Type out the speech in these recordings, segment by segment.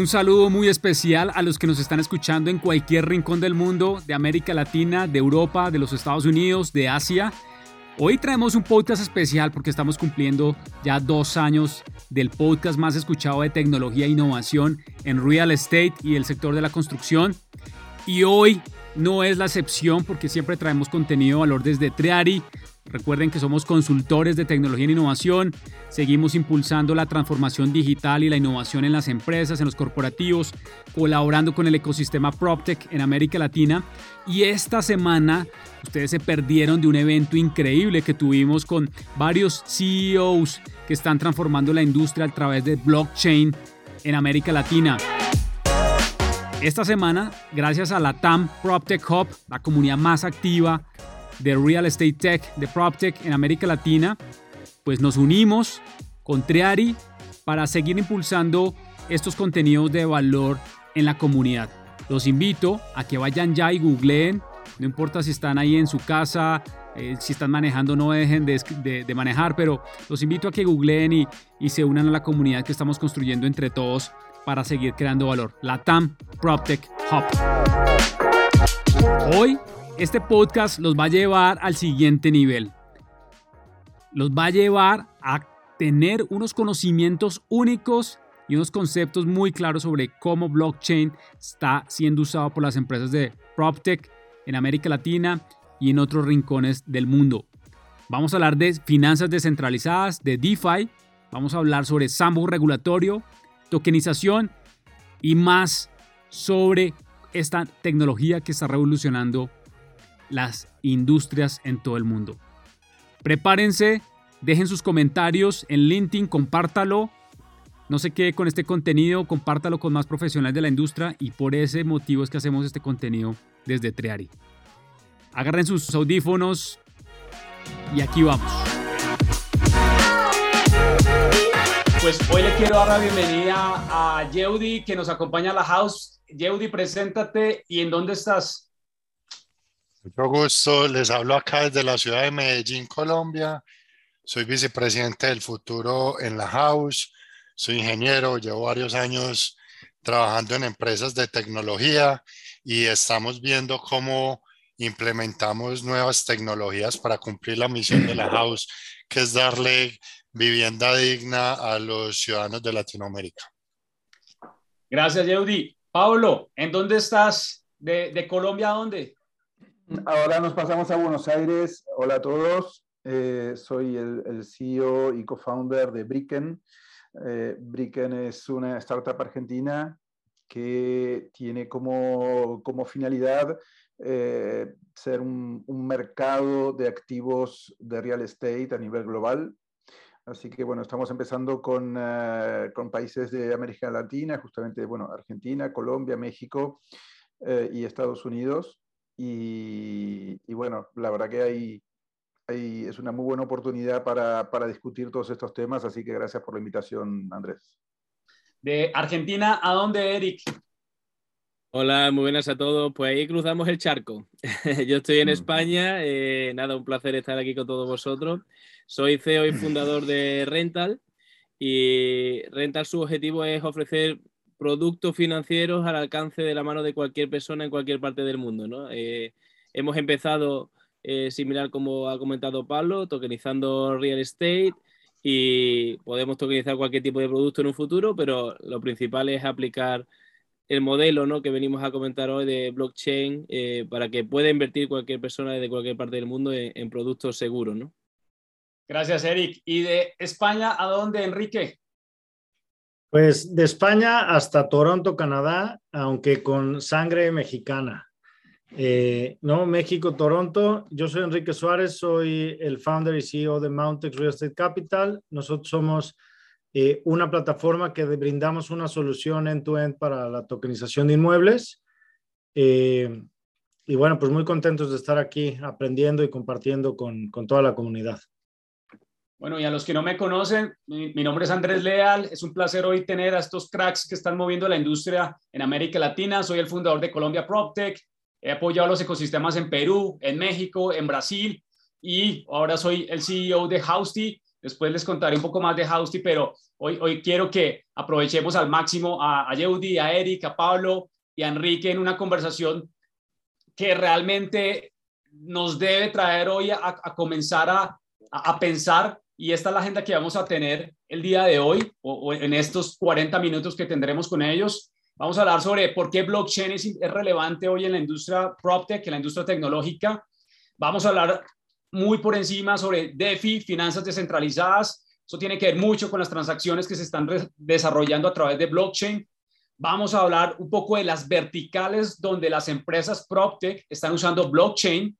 Un saludo muy especial a los que nos están escuchando en cualquier rincón del mundo, de América Latina, de Europa, de los Estados Unidos, de Asia. Hoy traemos un podcast especial porque estamos cumpliendo ya dos años del podcast más escuchado de tecnología e innovación en real estate y el sector de la construcción. Y hoy no es la excepción porque siempre traemos contenido de valor desde Triari, Recuerden que somos consultores de tecnología e innovación, seguimos impulsando la transformación digital y la innovación en las empresas, en los corporativos, colaborando con el ecosistema PropTech en América Latina. Y esta semana ustedes se perdieron de un evento increíble que tuvimos con varios CEOs que están transformando la industria a través de blockchain en América Latina. Esta semana, gracias a la TAM PropTech Hub, la comunidad más activa de Real Estate Tech, de PropTech en América Latina, pues nos unimos con Triari para seguir impulsando estos contenidos de valor en la comunidad. Los invito a que vayan ya y googleen, no importa si están ahí en su casa, eh, si están manejando no dejen de, manejar, pero los invito a que googleen y, y se unan a la comunidad que estamos construyendo entre todos para seguir creando valor. La TAM PropTech Hub. Hoy este podcast los va a llevar al siguiente nivel. Los va a llevar a tener unos conocimientos únicos y unos conceptos muy claros sobre cómo blockchain está siendo usado por las empresas de PropTech en América Latina y en otros rincones del mundo. Vamos a hablar de finanzas descentralizadas, de DeFi, vamos a hablar sobre sandbox regulatorio, tokenización y más sobre esta tecnología que está revolucionando las industrias en todo el mundo. Prepárense, dejen sus comentarios en LinkedIn, compártalo. No se quede con este contenido, compártalo con más profesionales de la industria y por ese motivo es que hacemos este contenido desde Triari. Agarren sus audífonos y aquí vamos. Pues hoy le quiero dar la bienvenida a Yeudi que nos acompaña a la house. Yeudi, preséntate y en dónde estás. Mucho gusto, les hablo acá desde la ciudad de Medellín, Colombia. Soy vicepresidente del futuro en la House, soy ingeniero, llevo varios años trabajando en empresas de tecnología y estamos viendo cómo implementamos nuevas tecnologías para cumplir la misión de la House, que es darle vivienda digna a los ciudadanos de Latinoamérica. Gracias, Yeudi. Pablo, ¿en dónde estás? ¿De, de Colombia a dónde? Ahora nos pasamos a Buenos Aires. Hola a todos. Eh, soy el, CEO y co-founder de Bricken. Eh, Bricken es una startup argentina que tiene como, como finalidad eh, ser un, un, mercado de activos de real estate a nivel global. Así que bueno, estamos empezando con, con países de América Latina, justamente bueno, Argentina, Colombia, México y Estados Unidos. Y, bueno, la verdad que hay, hay, es una muy buena oportunidad para, para discutir todos estos temas, así que gracias por la invitación, Andrés. De Argentina, ¿a dónde, Eric? Hola, muy buenas a todos. Pues ahí cruzamos el charco. Yo estoy en mm. España. Eh, nada, un placer estar aquí con todos vosotros. Soy CEO y fundador de Rental. Y Rental, su objetivo es ofrecer productos financieros al alcance de la mano de cualquier persona en cualquier parte del mundo. ¿no? Eh, hemos empezado, eh, similar como ha comentado Pablo, tokenizando real estate y podemos tokenizar cualquier tipo de producto en un futuro, pero lo principal es aplicar el modelo ¿no? que venimos a comentar hoy de blockchain eh, para que pueda invertir cualquier persona desde cualquier parte del mundo en, en productos seguros. ¿no? Gracias, Eric. ¿Y de España a dónde, Enrique? Pues de España hasta Toronto, Canadá, aunque con sangre mexicana. Eh, no, México, Toronto. Yo soy Enrique Suárez, soy el founder y CEO de Mountex Real Estate Capital. Nosotros somos eh, una plataforma que brindamos una solución end-to-end para la tokenización de inmuebles. Eh, y bueno, pues muy contentos de estar aquí aprendiendo y compartiendo con, con toda la comunidad. Bueno, y a los que no me conocen, mi, nombre es Andrés Leal. Es un placer hoy tener a estos cracks que están moviendo la industria en América Latina. Soy el fundador de Colombia PropTech. He apoyado los ecosistemas en Perú, en México, en Brasil y ahora soy el CEO de Housty, Después les contaré un poco más de Hausti, pero hoy, hoy quiero que aprovechemos al máximo a, a Yeudi, a Eric, a Pablo y a Enrique en una conversación que realmente nos debe traer hoy a, comenzar a, a, pensar y esta es la agenda que vamos a tener el día de hoy o, en estos 40 minutos que tendremos con ellos. Vamos a hablar sobre por qué blockchain es, es relevante hoy en la industria PropTech, en la industria tecnológica. Vamos a hablar muy por encima sobre DeFi, finanzas descentralizadas. Eso tiene que ver mucho con las transacciones que se están desarrollando a través de blockchain. Vamos a hablar un poco de las verticales donde las empresas PropTech están usando blockchain.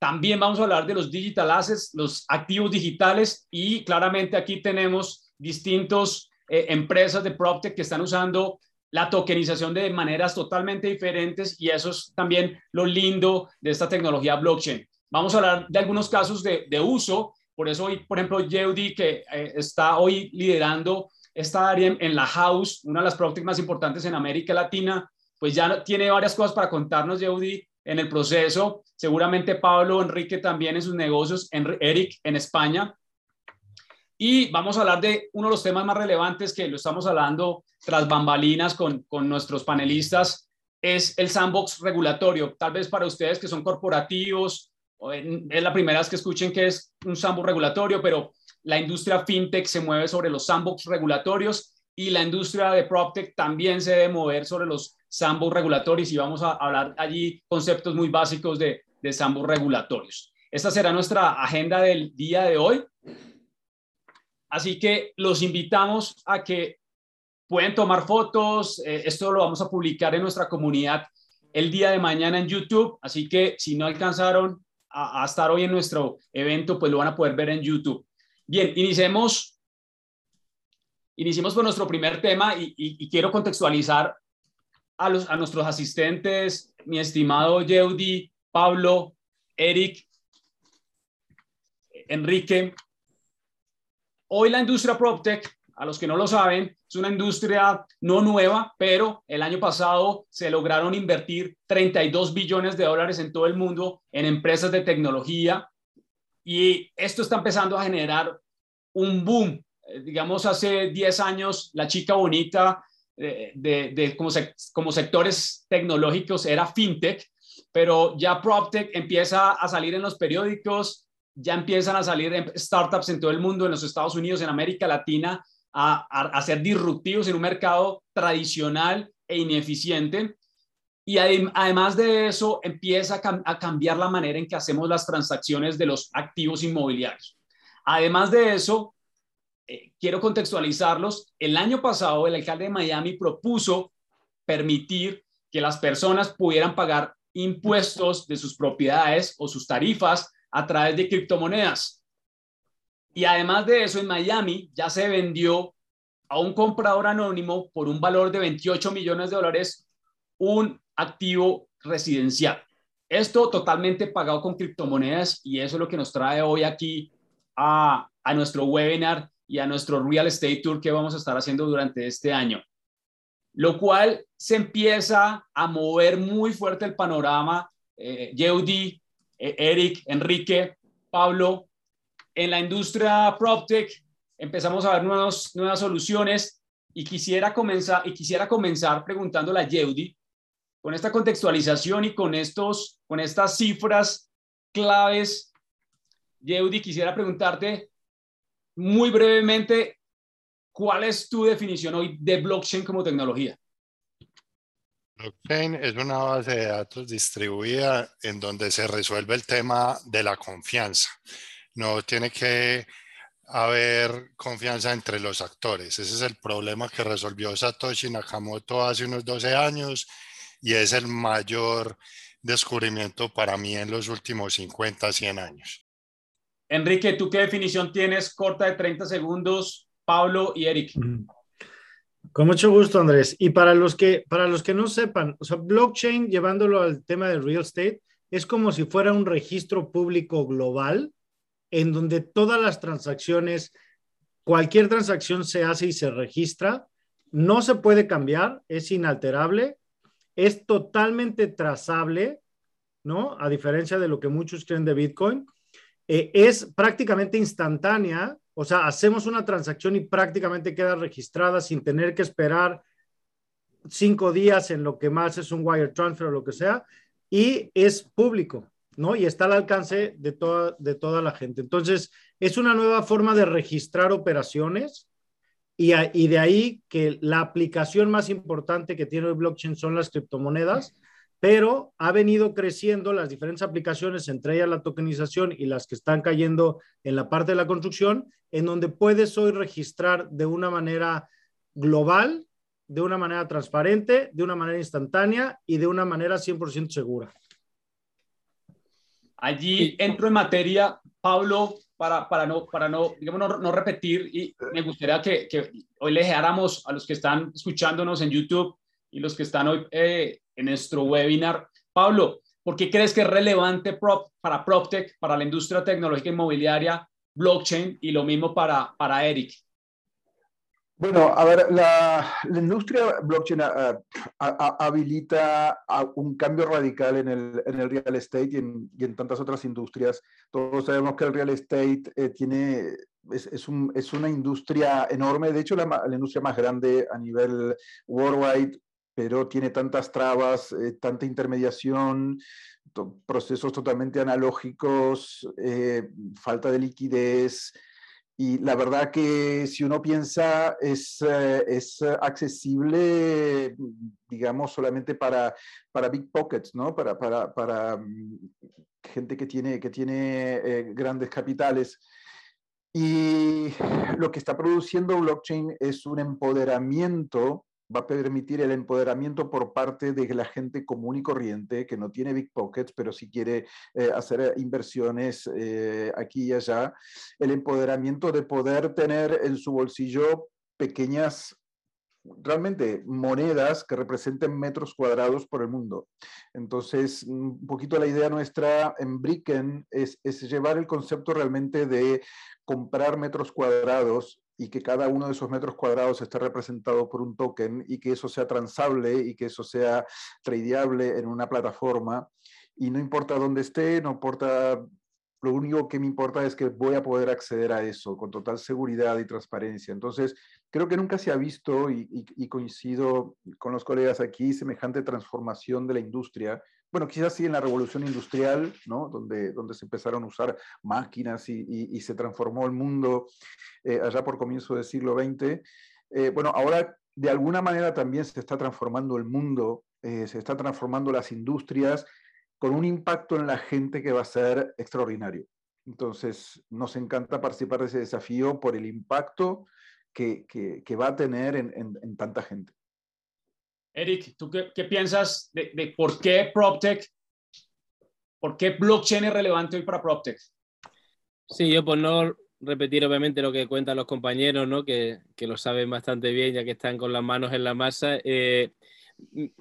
También vamos a hablar de los digital assets, los activos digitales y claramente aquí tenemos distintos eh, empresas de PropTech que están usando la tokenización de maneras totalmente diferentes y eso es también lo lindo de esta tecnología blockchain. Vamos a hablar de algunos casos de, uso, por eso hoy, por ejemplo, Yeudi, que eh, está hoy liderando esta área en, la House, una de las PropTech más importantes en América Latina, pues ya tiene varias cosas para contarnos, Yeudi, en el proceso. Seguramente Pablo, Enrique también en sus negocios, Eric en España. Y vamos a hablar de uno de los temas más relevantes que lo estamos hablando tras bambalinas con, con nuestros panelistas, es el sandbox regulatorio. Tal vez para ustedes que son corporativos es la primera vez que escuchen que es un sandbox regulatorio, pero la industria fintech se mueve sobre los sandbox regulatorios y la industria de PropTech también se debe mover sobre los sandbox regulatorios y vamos a hablar allí conceptos muy básicos de, de sandbox regulatorios. Esta será nuestra agenda del día de hoy. Así que los invitamos a que pueden tomar fotos. Eh, esto lo vamos a publicar en nuestra comunidad el día de mañana en YouTube. Así que si no alcanzaron a, estar hoy en nuestro evento, pues lo van a poder ver en YouTube. Bien, iniciemos. Iniciemos con nuestro primer tema y, quiero contextualizar a, los, a nuestros asistentes, mi estimado Yeudi, Pablo, Eric, Enrique. Hoy la industria PropTech a los que no lo saben, es una industria no nueva, pero el año pasado se lograron invertir 32 billones de dólares en todo el mundo en empresas de tecnología y esto está empezando a generar un boom. Eh, digamos, hace 10 años la chica bonita de, como, sectores tecnológicos era fintech, pero ya PropTech empieza a salir en los periódicos, ya empiezan a salir startups en todo el mundo, en los Estados Unidos, en América Latina, a, ser disruptivos en un mercado tradicional e ineficiente. Y además de eso, empieza a, cambiar la manera en que hacemos las transacciones de los activos inmobiliarios. Además de eso, eh, quiero contextualizarlos. El año pasado, el alcalde de Miami propuso permitir que las personas pudieran pagar impuestos de sus propiedades o sus tarifas a través de criptomonedas. Y además de eso, en Miami ya se vendió a un comprador anónimo por un valor de 28 millones de dólares un activo residencial. Esto totalmente pagado con criptomonedas y eso es lo que nos trae hoy aquí a, a nuestro webinar y a nuestro Real Estate Tour que vamos a estar haciendo durante este año. Lo cual se empieza a mover muy fuerte el panorama. Eh, eh Eric, Enrique, Pablo, en la industria PropTech empezamos a ver nuevos, nuevas soluciones y quisiera comenzar, y quisiera comenzar preguntándole a Yeudi, con esta contextualización y con, estos, con estas cifras claves, Yeudi, quisiera preguntarte muy brevemente, ¿cuál es tu definición hoy de blockchain como tecnología? Blockchain es una base de datos distribuida en donde se resuelve el tema de la confianza. No tiene que haber confianza entre los actores. Ese es el problema que resolvió Satoshi Nakamoto hace unos 12 años y es el mayor descubrimiento para mí en los últimos 50, 100 años. Enrique, ¿tú qué definición tienes corta de 30 segundos? Pablo y Eric. Con mucho gusto, Andrés. Y para los que, para los que no sepan, o sea, blockchain, llevándolo al tema del real estate, es como si fuera un registro público global en donde todas las transacciones, cualquier transacción se hace y se registra, no se puede cambiar, es inalterable, es totalmente trazable, ¿no? A diferencia de lo que muchos creen de Bitcoin, eh, es prácticamente instantánea, O sea, hacemos una transacción y prácticamente queda registrada sin tener que esperar cinco días en lo que más es un wire transfer o lo que sea, y es público, ¿no? Y está al alcance de toda, de toda la gente. Entonces, es una nueva forma de registrar operaciones y, y de ahí que la aplicación más importante que tiene el blockchain son las criptomonedas, pero ha venido creciendo las diferentes aplicaciones, entre ellas la tokenización y las que están cayendo en la parte de la construcción, en donde puedes hoy registrar de una manera global de una manera transparente, de una manera instantánea y de una manera 100% segura. Allí entro en materia, Pablo, para, para, no, para no, digamos, no, repetir, y me gustaría que, que, hoy le dejáramos a los que están escuchándonos en YouTube y los que están hoy eh, en nuestro webinar. Pablo, ¿por qué crees que es relevante prop, para PropTech, para la industria tecnológica inmobiliaria, blockchain y lo mismo para, para Eric? Bueno, a ver, la, industria blockchain ah, ah, habilita un cambio radical en el, en el real estate y en, y en, tantas otras industrias. Todos sabemos que el real estate eh, tiene, es, es, un, es, una industria enorme, de hecho la, la, industria más grande a nivel worldwide, pero tiene tantas trabas, eh, tanta intermediación, procesos totalmente analógicos, eh, falta de liquidez, y la verdad que si uno piensa es, eh, es accesible, digamos, solamente para, para big pockets, ¿no? Para, para, para mm, gente que tiene, que tiene eh, grandes capitales. Y lo que está produciendo blockchain es un empoderamiento va a permitir el empoderamiento por parte de la gente común y corriente que no tiene big pockets, pero si quiere eh, hacer inversiones eh, aquí y allá, el empoderamiento de poder tener en su bolsillo pequeñas realmente monedas que representen metros cuadrados por el mundo. Entonces, un poquito la idea nuestra en Bricken es, es llevar el concepto realmente de comprar metros cuadrados y que cada uno de esos metros cuadrados esté representado por un token y que eso sea transable y que eso sea tradeable en una plataforma. Y no importa dónde esté, no importa, lo único que me importa es que voy a poder acceder a eso con total seguridad y transparencia. Entonces, creo que nunca se ha visto y, y coincido con los colegas aquí semejante transformación de la industria bueno, quizás sí en la revolución industrial, ¿no? donde, donde se empezaron a usar máquinas y, se transformó el mundo eh, allá por comienzo del siglo XX. Eh, bueno, ahora de alguna manera también se está transformando el mundo, eh, se está transformando las industrias con un impacto en la gente que va a ser extraordinario. Entonces, nos encanta participar de ese desafío por el impacto que, que, va a tener en, en, en tanta gente. Eric, ¿tú qué, piensas de, por qué PropTech, por qué blockchain es relevante hoy para PropTech? Sí, yo por no repetir obviamente lo que cuentan los compañeros, ¿no? que, lo saben bastante bien ya que están con las manos en la masa. Eh,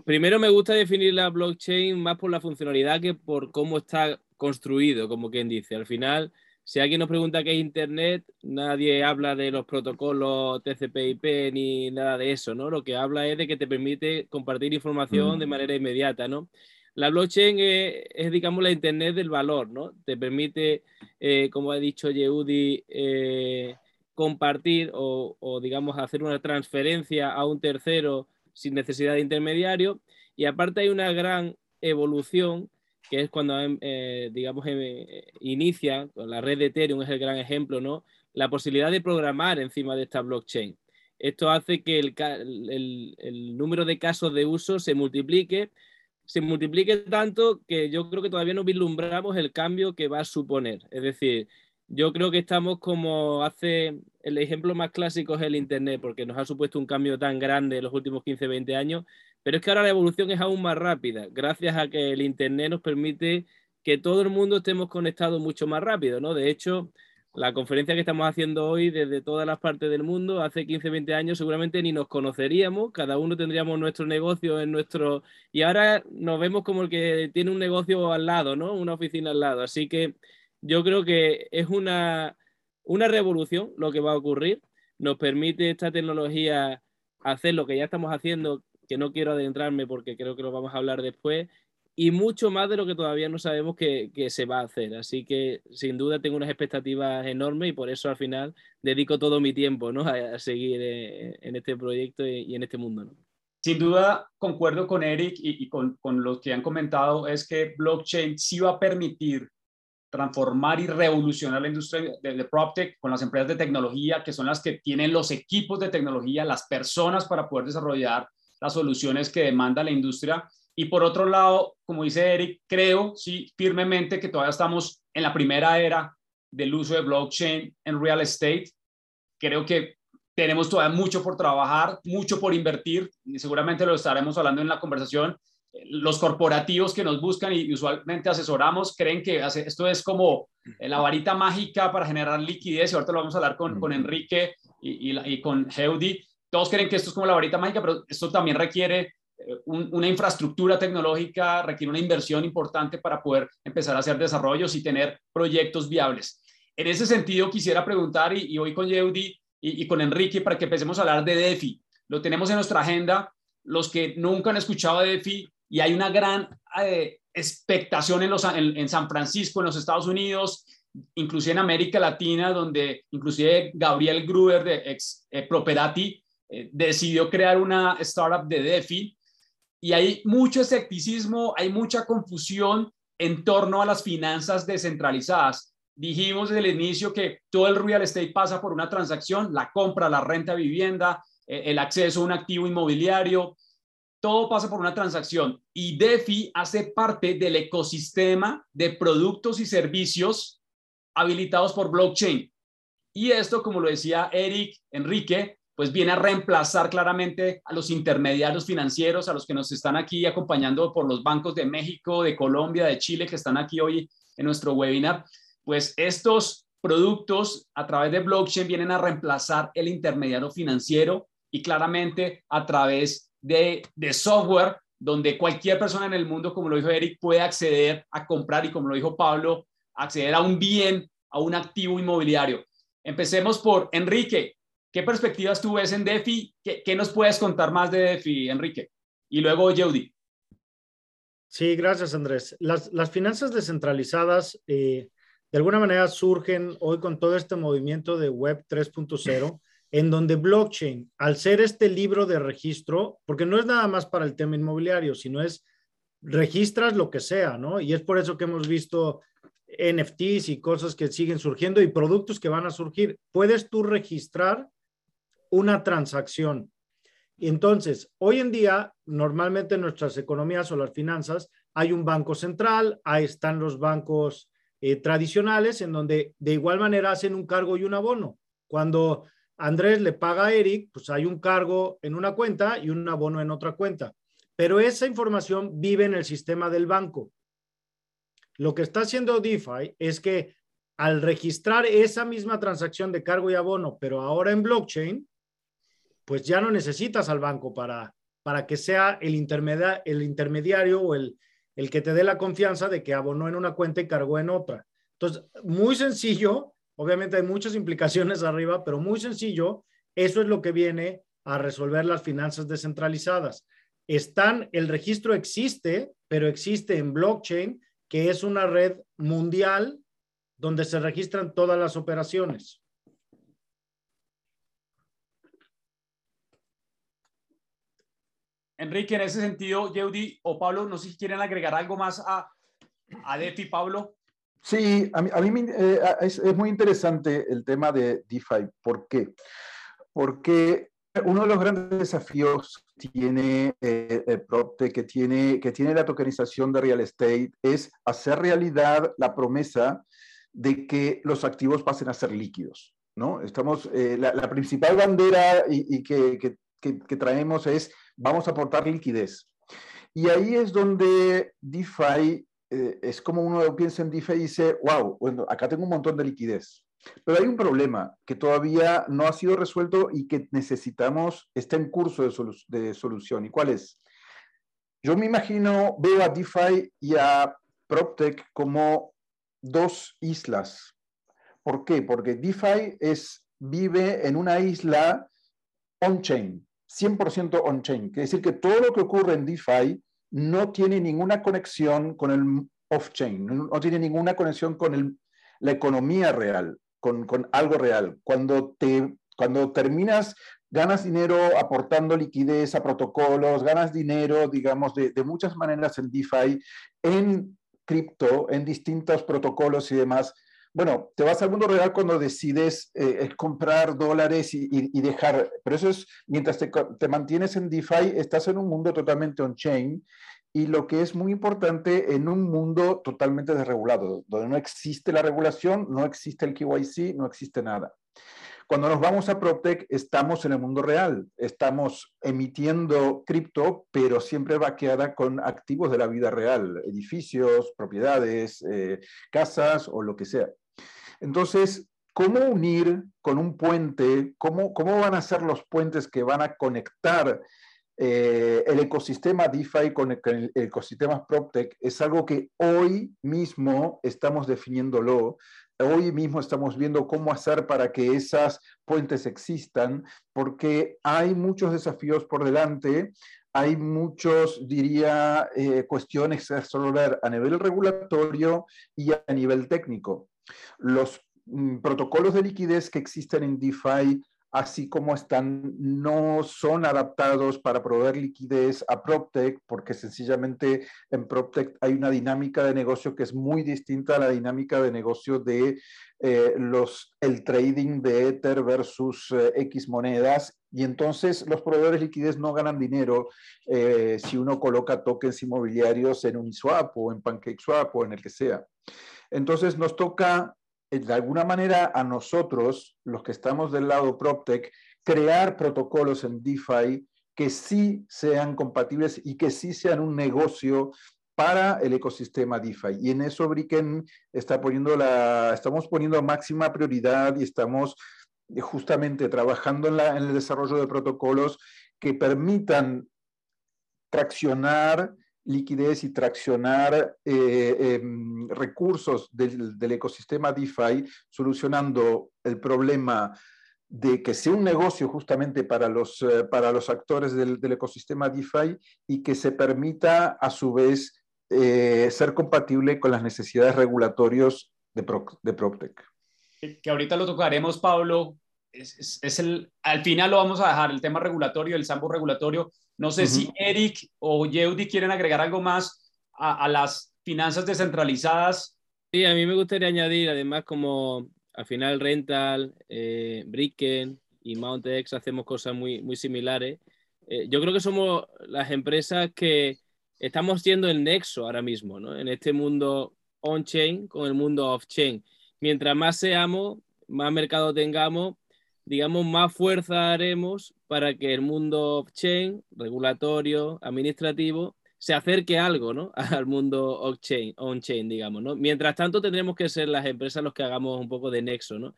primero me gusta definir la blockchain más por la funcionalidad que por cómo está construido, como quien dice. Al final, si alguien nos pregunta qué es Internet, nadie habla de los protocolos TCP/IP ni nada de eso, ¿no? Lo que habla es de que te permite compartir información de mm. manera inmediata, ¿no? La blockchain es, digamos, la Internet del valor, ¿no? Te permite, eh, como ha dicho Yehudi, eh, compartir o, o, digamos, hacer una transferencia a un tercero sin necesidad de intermediario. Y aparte hay una gran evolución que es cuando, em, eh, digamos, eh, inicia, la red de Ethereum es el gran ejemplo, ¿no? La posibilidad de programar encima de esta blockchain. Esto hace que el, el, el, número de casos de uso se multiplique, se multiplique tanto que yo creo que todavía no vislumbramos el cambio que va a suponer. Es decir, yo creo que estamos como hace, el ejemplo más clásico es el Internet, porque nos ha supuesto un cambio tan grande en los últimos 15, 20 años, pero es que ahora la evolución es aún más rápida, gracias a que el Internet nos permite que todo el mundo estemos conectados mucho más rápido, ¿no? De hecho, la conferencia que estamos haciendo hoy desde todas las partes del mundo, hace 15, 20 años seguramente ni nos conoceríamos, cada uno tendríamos nuestro negocio en nuestro... Y ahora nos vemos como el que tiene un negocio al lado, ¿no? Una oficina al lado. Así que yo creo que es una, una revolución lo que va a ocurrir. Nos permite esta tecnología hacer lo que ya estamos haciendo, que no quiero adentrarme porque creo que lo vamos a hablar después, y mucho más de lo que todavía no sabemos que, se va a hacer. Así que sin duda tengo unas expectativas enormes y por eso al final dedico todo mi tiempo ¿no? a, seguir eh, en este proyecto y, en este mundo. Sin duda, concuerdo con Eric y, con, con los que han comentado, es que blockchain sí va a permitir transformar y revolucionar la industria de, de PropTech con las empresas de tecnología, que son las que tienen los equipos de tecnología, las personas para poder desarrollar las soluciones que demanda la industria y por otro lado, como dice Eric, creo sí firmemente que todavía estamos en la primera era del uso de blockchain en real estate. Creo que tenemos todavía mucho por trabajar, mucho por invertir, y seguramente lo estaremos hablando en la conversación. Los corporativos que nos buscan y usualmente asesoramos creen que esto es como la varita mágica para generar liquidez, y ahorita lo vamos a hablar con, con Enrique y, y, y con Heudi. Todos creen que esto es como la varita mágica, pero esto también requiere una infraestructura tecnológica requiere una inversión importante para poder empezar a hacer desarrollos y tener proyectos viables. En ese sentido, quisiera preguntar, y, hoy con Yeudi y, con Enrique, para que empecemos a hablar de DeFi. Lo tenemos en nuestra agenda, los que nunca han escuchado de DeFi, y hay una gran eh, expectación en, los, en, San Francisco, en los Estados Unidos, inclusive en América Latina, donde inclusive Gabriel Gruber de ex eh, Properati eh, decidió crear una startup de DeFi y hay mucho escepticismo, hay mucha confusión en torno a las finanzas descentralizadas. Dijimos desde el inicio que todo el real estate pasa por una transacción, la compra, la renta vivienda, eh, el acceso a un activo inmobiliario, todo pasa por una transacción y DeFi hace parte del ecosistema de productos y servicios habilitados por blockchain. Y esto, como lo decía Eric, Enrique, pues viene a reemplazar claramente a los intermediarios financieros, a los que nos están aquí acompañando por los bancos de México, de Colombia, de Chile, que están aquí hoy en nuestro webinar. Pues estos productos a través de blockchain vienen a reemplazar el intermediario financiero y claramente a través de, de software donde cualquier persona en el mundo, como lo dijo Eric, puede acceder a comprar y como lo dijo Pablo, acceder a un bien, a un activo inmobiliario. Empecemos por Enrique. ¿Qué perspectivas tú ves en DeFi? ¿Qué, nos puedes contar más de DeFi, Enrique? Y luego Jody. Sí, gracias, Andrés. Las, finanzas descentralizadas eh, de alguna manera surgen hoy con todo este movimiento de Web 3.0, en donde blockchain, al ser este libro de registro, porque no es nada más para el tema inmobiliario, sino es registras lo que sea, ¿no? Y es por eso que hemos visto NFTs y cosas que siguen surgiendo y productos que van a surgir. Puedes tú registrar una transacción. Entonces, hoy en día, normalmente en nuestras economías o las finanzas, hay un banco central, ahí están los bancos eh, tradicionales, en donde de igual manera hacen un cargo y un abono. Cuando Andrés le paga a Eric, pues hay un cargo en una cuenta y un abono en otra cuenta. Pero esa información vive en el sistema del banco. Lo que está haciendo DeFi es que al registrar esa misma transacción de cargo y abono, pero ahora en blockchain, pues ya no necesitas al banco para, para que sea el, intermedia, el intermediario o el, el que te dé la confianza de que abonó en una cuenta y cargó en otra. Entonces, muy sencillo, obviamente hay muchas implicaciones arriba, pero muy sencillo, eso es lo que viene a resolver las finanzas descentralizadas. Están, el registro existe, pero existe en blockchain, que es una red mundial donde se registran todas las operaciones. Enrique, en ese sentido, Yeudi o Pablo, no sé si quieren agregar algo más a, a DeFi, Pablo. Sí, a mí, eh, es, muy interesante el tema de DeFi. ¿Por qué? Porque uno de los grandes desafíos que tiene eh, eh PropTech, que tiene, la tokenización de real estate, es hacer realidad la promesa de que los activos pasen a ser líquidos. ¿no? Estamos, eh, la, principal bandera y, que, que, traemos es vamos a aportar liquidez. Y ahí es donde DeFi, eh, es como uno piensa en DeFi y dice, wow, bueno, acá tengo un montón de liquidez. Pero hay un problema que todavía no ha sido resuelto y que necesitamos, está en curso de, de solución. ¿Y cuál es? Yo me imagino, veo a DeFi y a PropTech como dos islas. ¿Por qué? Porque DeFi es, vive en una isla on-chain. 100% on-chain. Quiere decir que todo lo que ocurre en DeFi no tiene ninguna conexión con el off-chain, no, tiene ninguna conexión con la economía real, con, algo real. Cuando, te, cuando terminas, ganas dinero aportando liquidez a protocolos, ganas dinero, digamos, de, de muchas maneras en DeFi, en cripto, en distintos protocolos y demás, bueno, te vas al mundo real cuando decides eh, comprar dólares y, dejar, pero eso es, mientras te, te, mantienes en DeFi, estás en un mundo totalmente on-chain y lo que es muy importante en un mundo totalmente desregulado, donde no existe la regulación, no existe el KYC, no existe nada. Cuando nos vamos a PropTech, estamos en el mundo real, estamos emitiendo cripto, pero siempre vaqueada con activos de la vida real, edificios, propiedades, eh, casas o lo que sea. Entonces, ¿cómo unir con un puente? ¿Cómo, cómo van a ser los puentes que van a conectar eh, el ecosistema DeFi con el, el, ecosistema PropTech? Es algo que hoy mismo estamos definiéndolo hoy mismo estamos viendo cómo hacer para que esas puentes existan, porque hay muchos desafíos por delante, hay muchos, diría, eh, cuestiones a resolver a nivel regulatorio y a nivel técnico. Los mm, protocolos de liquidez que existen en DeFi así como están, no son adaptados para proveer liquidez a PropTech, porque sencillamente en PropTech hay una dinámica de negocio que es muy distinta a la dinámica de negocio de eh, los, el trading de Ether versus eh, X monedas. Y entonces los proveedores de liquidez no ganan dinero eh, si uno coloca tokens inmobiliarios en Uniswap o en PancakeSwap o en el que sea. Entonces nos toca de alguna manera a nosotros, los que estamos del lado PropTech, crear protocolos en DeFi que sí sean compatibles y que sí sean un negocio para el ecosistema DeFi. Y en eso Bricken está poniendo la, estamos poniendo máxima prioridad y estamos justamente trabajando en el desarrollo de protocolos que permitan traccionar liquidez y traccionar eh, em, recursos del, ecosistema DeFi, solucionando el problema de que sea un negocio justamente para los, eh, para los actores del, ecosistema DeFi y que se permita a su vez eh, ser compatible con las necesidades regulatorias de, de PropTech. Que ahorita lo tocaremos, Pablo. Es, es, el, al final lo vamos a dejar, el tema regulatorio, el sambo regulatorio, no sé si Eric o Yeudi quieren agregar algo más a, las finanzas descentralizadas. Sí, a mí me gustaría añadir, además, como al final Rental, eh, Bricken y MountX hacemos cosas muy, muy similares. Eh, yo creo que somos las empresas que estamos siendo el nexo ahora mismo, ¿no? En este mundo on-chain con el mundo off-chain. Mientras más seamos, más mercado tengamos, digamos, más fuerza haremos para que el mundo off-chain, regulatorio, administrativo, se acerque algo, ¿no? Al mundo on-chain, digamos, ¿no? Mientras tanto, tendremos que ser las empresas los que hagamos un poco de nexo, ¿no?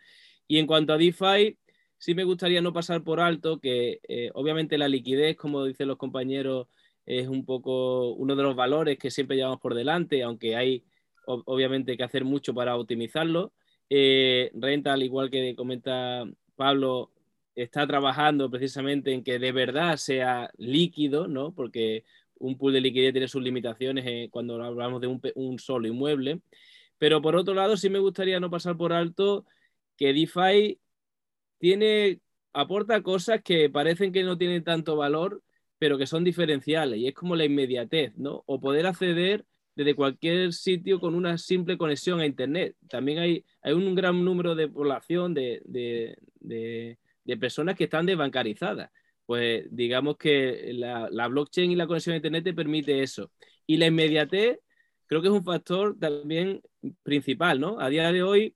Y en cuanto a DeFi, sí me gustaría no pasar por alto que eh, obviamente la liquidez, como dicen los compañeros, es un poco uno de los valores que siempre llevamos por delante, aunque hay obviamente que hacer mucho para optimizarlo. Eh, renta, al igual que comenta Pablo, está trabajando precisamente en que de verdad sea líquido, ¿no? Porque un pool de liquidez tiene sus limitaciones eh, cuando hablamos de un, solo inmueble. Pero por otro lado, sí me gustaría no pasar por alto que DeFi tiene, aporta cosas que parecen que no tienen tanto valor, pero que son diferenciales. Y es como la inmediatez, ¿no? O poder acceder desde cualquier sitio con una simple conexión a Internet. También hay, hay un gran número de población de, de personas que están desbancarizadas. Pues digamos que la, blockchain y la conexión a Internet te permite eso. Y la inmediatez creo que es un factor también principal, ¿no? A día de hoy,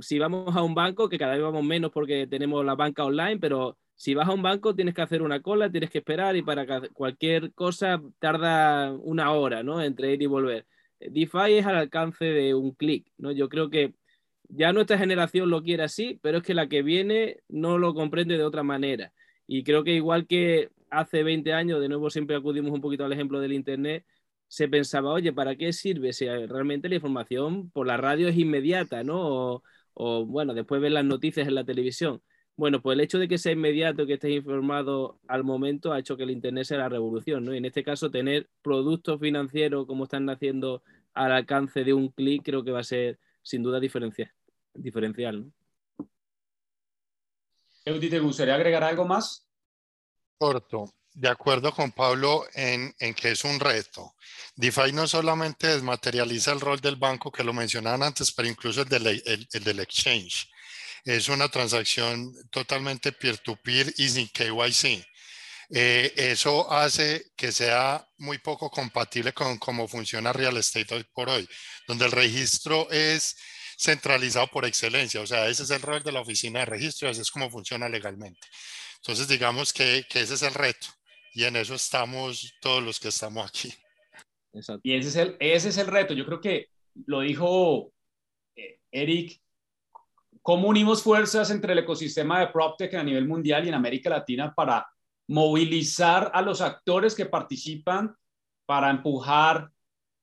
si vamos a un banco, que cada vez vamos menos porque tenemos la banca online, pero si vas a un banco tienes que hacer una cola, tienes que esperar y para cualquier cosa tarda una hora, ¿no? Entre ir y volver. DeFi es al alcance de un clic, ¿no? Yo creo que ya nuestra generación lo quiere así, pero es que la que viene no lo comprende de otra manera. Y creo que igual que hace 20 años, de nuevo siempre acudimos un poquito al ejemplo del Internet, se pensaba, oye, ¿para qué sirve si realmente la información por la radio es inmediata, ¿no? O, bueno, después ver las noticias en la televisión. Bueno, pues el hecho de que sea inmediato, que estés informado al momento, ha hecho que el Internet sea la revolución, ¿no? Y en este caso, tener productos financieros como están haciendo al alcance de un clic, creo que va a ser sin duda diferencial. Diferencial ¿no? Eudi, ¿te gustaría agregar algo más? Corto. De acuerdo con Pablo en, en, que es un reto. DeFi no solamente desmaterializa el rol del banco, que lo mencionaban antes, pero incluso el del, el, el del exchange. Es una transacción totalmente peer-to-peer y sin KYC. Eh, eso hace que sea muy poco compatible con cómo funciona real estate hoy por hoy, donde el registro es centralizado por excelencia. O sea, ese es el rol de la oficina de registro, así es como funciona legalmente. Entonces, digamos que, que ese es el reto y en eso estamos todos los que estamos aquí. Exacto. Y ese es, el, ese es el reto. Yo creo que lo dijo eh, Eric, cómo unimos fuerzas entre el ecosistema de PropTech a nivel mundial y en América Latina para movilizar a los actores que participan para empujar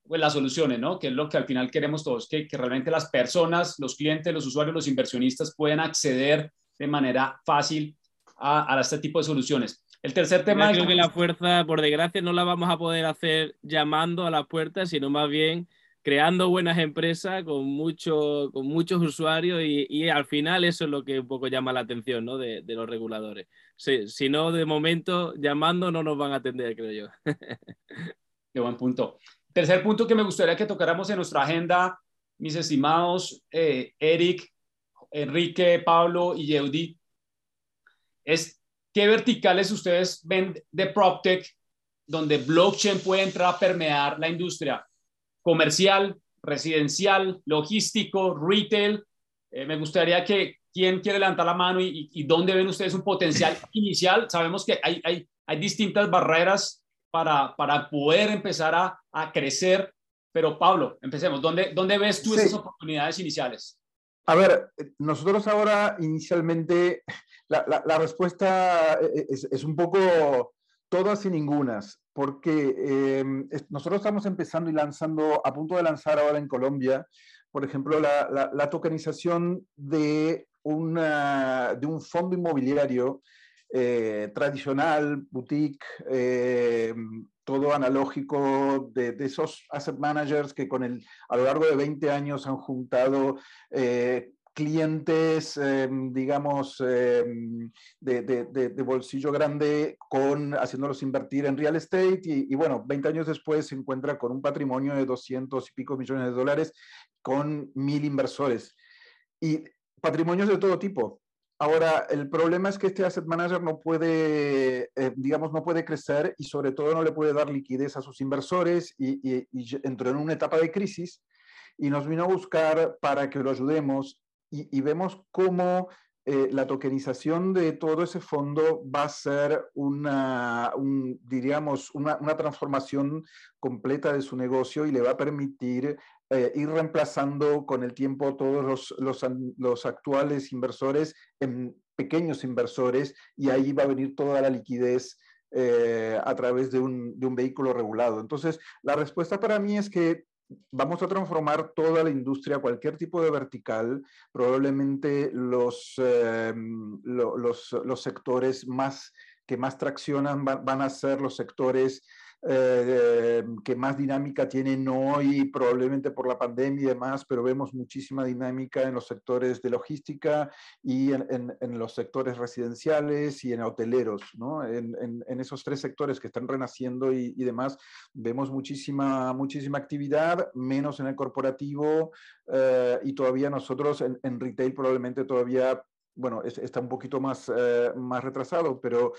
pues, las soluciones, ¿no? Que es lo que al final queremos todos, que, que realmente las personas, los clientes, los usuarios, los inversionistas puedan acceder de manera fácil a, a este tipo de soluciones. El tercer tema... Yo creo que la fuerza, por desgracia, no la vamos a poder hacer llamando a las puertas, sino más bien creando buenas empresas con, mucho, con muchos usuarios y, y, al final eso es lo que un poco llama la atención ¿no? de, de, los reguladores. Si, si, no, de momento, llamando no nos van a atender, creo yo. Qué buen punto. Tercer punto que me gustaría que tocáramos en nuestra agenda, mis estimados eh, Eric, Enrique, Pablo y Yeudi, es ¿Qué verticales ustedes ven de PropTech donde blockchain puede entrar a permear la industria comercial, residencial, logístico, retail? Eh, me gustaría que quién quiere levantar la mano y, y, dónde ven ustedes un potencial inicial. Sabemos que hay, hay, hay distintas barreras para, para poder empezar a, a, crecer, pero Pablo, empecemos. ¿Dónde, dónde ves tú sí. esas oportunidades iniciales? A ver, nosotros ahora inicialmente la, la, la respuesta es, es, un poco todas y ningunas, porque eh, nosotros estamos empezando y lanzando, a punto de lanzar ahora en Colombia, por ejemplo, la, la tokenización de, una, de un fondo inmobiliario eh, tradicional, boutique, eh, todo analógico de, de, esos asset managers que con el, a lo largo de 20 años han juntado eh, clientes, eh, digamos, eh, de, de, de, bolsillo grande, con, haciéndolos invertir en real estate y, y, bueno, 20 años después se encuentra con un patrimonio de 200 y pico millones de dólares con mil inversores. Y patrimonios de todo tipo. Ahora, el problema es que este asset manager no puede, eh, digamos, no puede crecer y sobre todo no le puede dar liquidez a sus inversores y, entró en una etapa de crisis y nos vino a buscar para que lo ayudemos. Y vemos cómo eh, la tokenización de todo ese fondo va a ser una, un, diríamos, una, transformación completa de su negocio y le va a permitir eh, ir reemplazando con el tiempo todos los, los, los, actuales inversores en pequeños inversores y ahí va a venir toda la liquidez eh, a través de un, de un vehículo regulado. Entonces, la respuesta para mí es que vamos a transformar toda la industria, cualquier tipo de vertical, probablemente los, eh, los, los, sectores más que más traccionan van a ser los sectores eh, que más dinámica tienen hoy, probablemente por la pandemia y demás, pero vemos muchísima dinámica en los sectores de logística y en, en, en los sectores residenciales y en hoteleros, ¿no? En, en esos tres sectores que están renaciendo y, y, demás, vemos muchísima, muchísima actividad, menos en el corporativo eh, y todavía nosotros en, retail probablemente todavía bueno, está un poquito más, eh, más retrasado, pero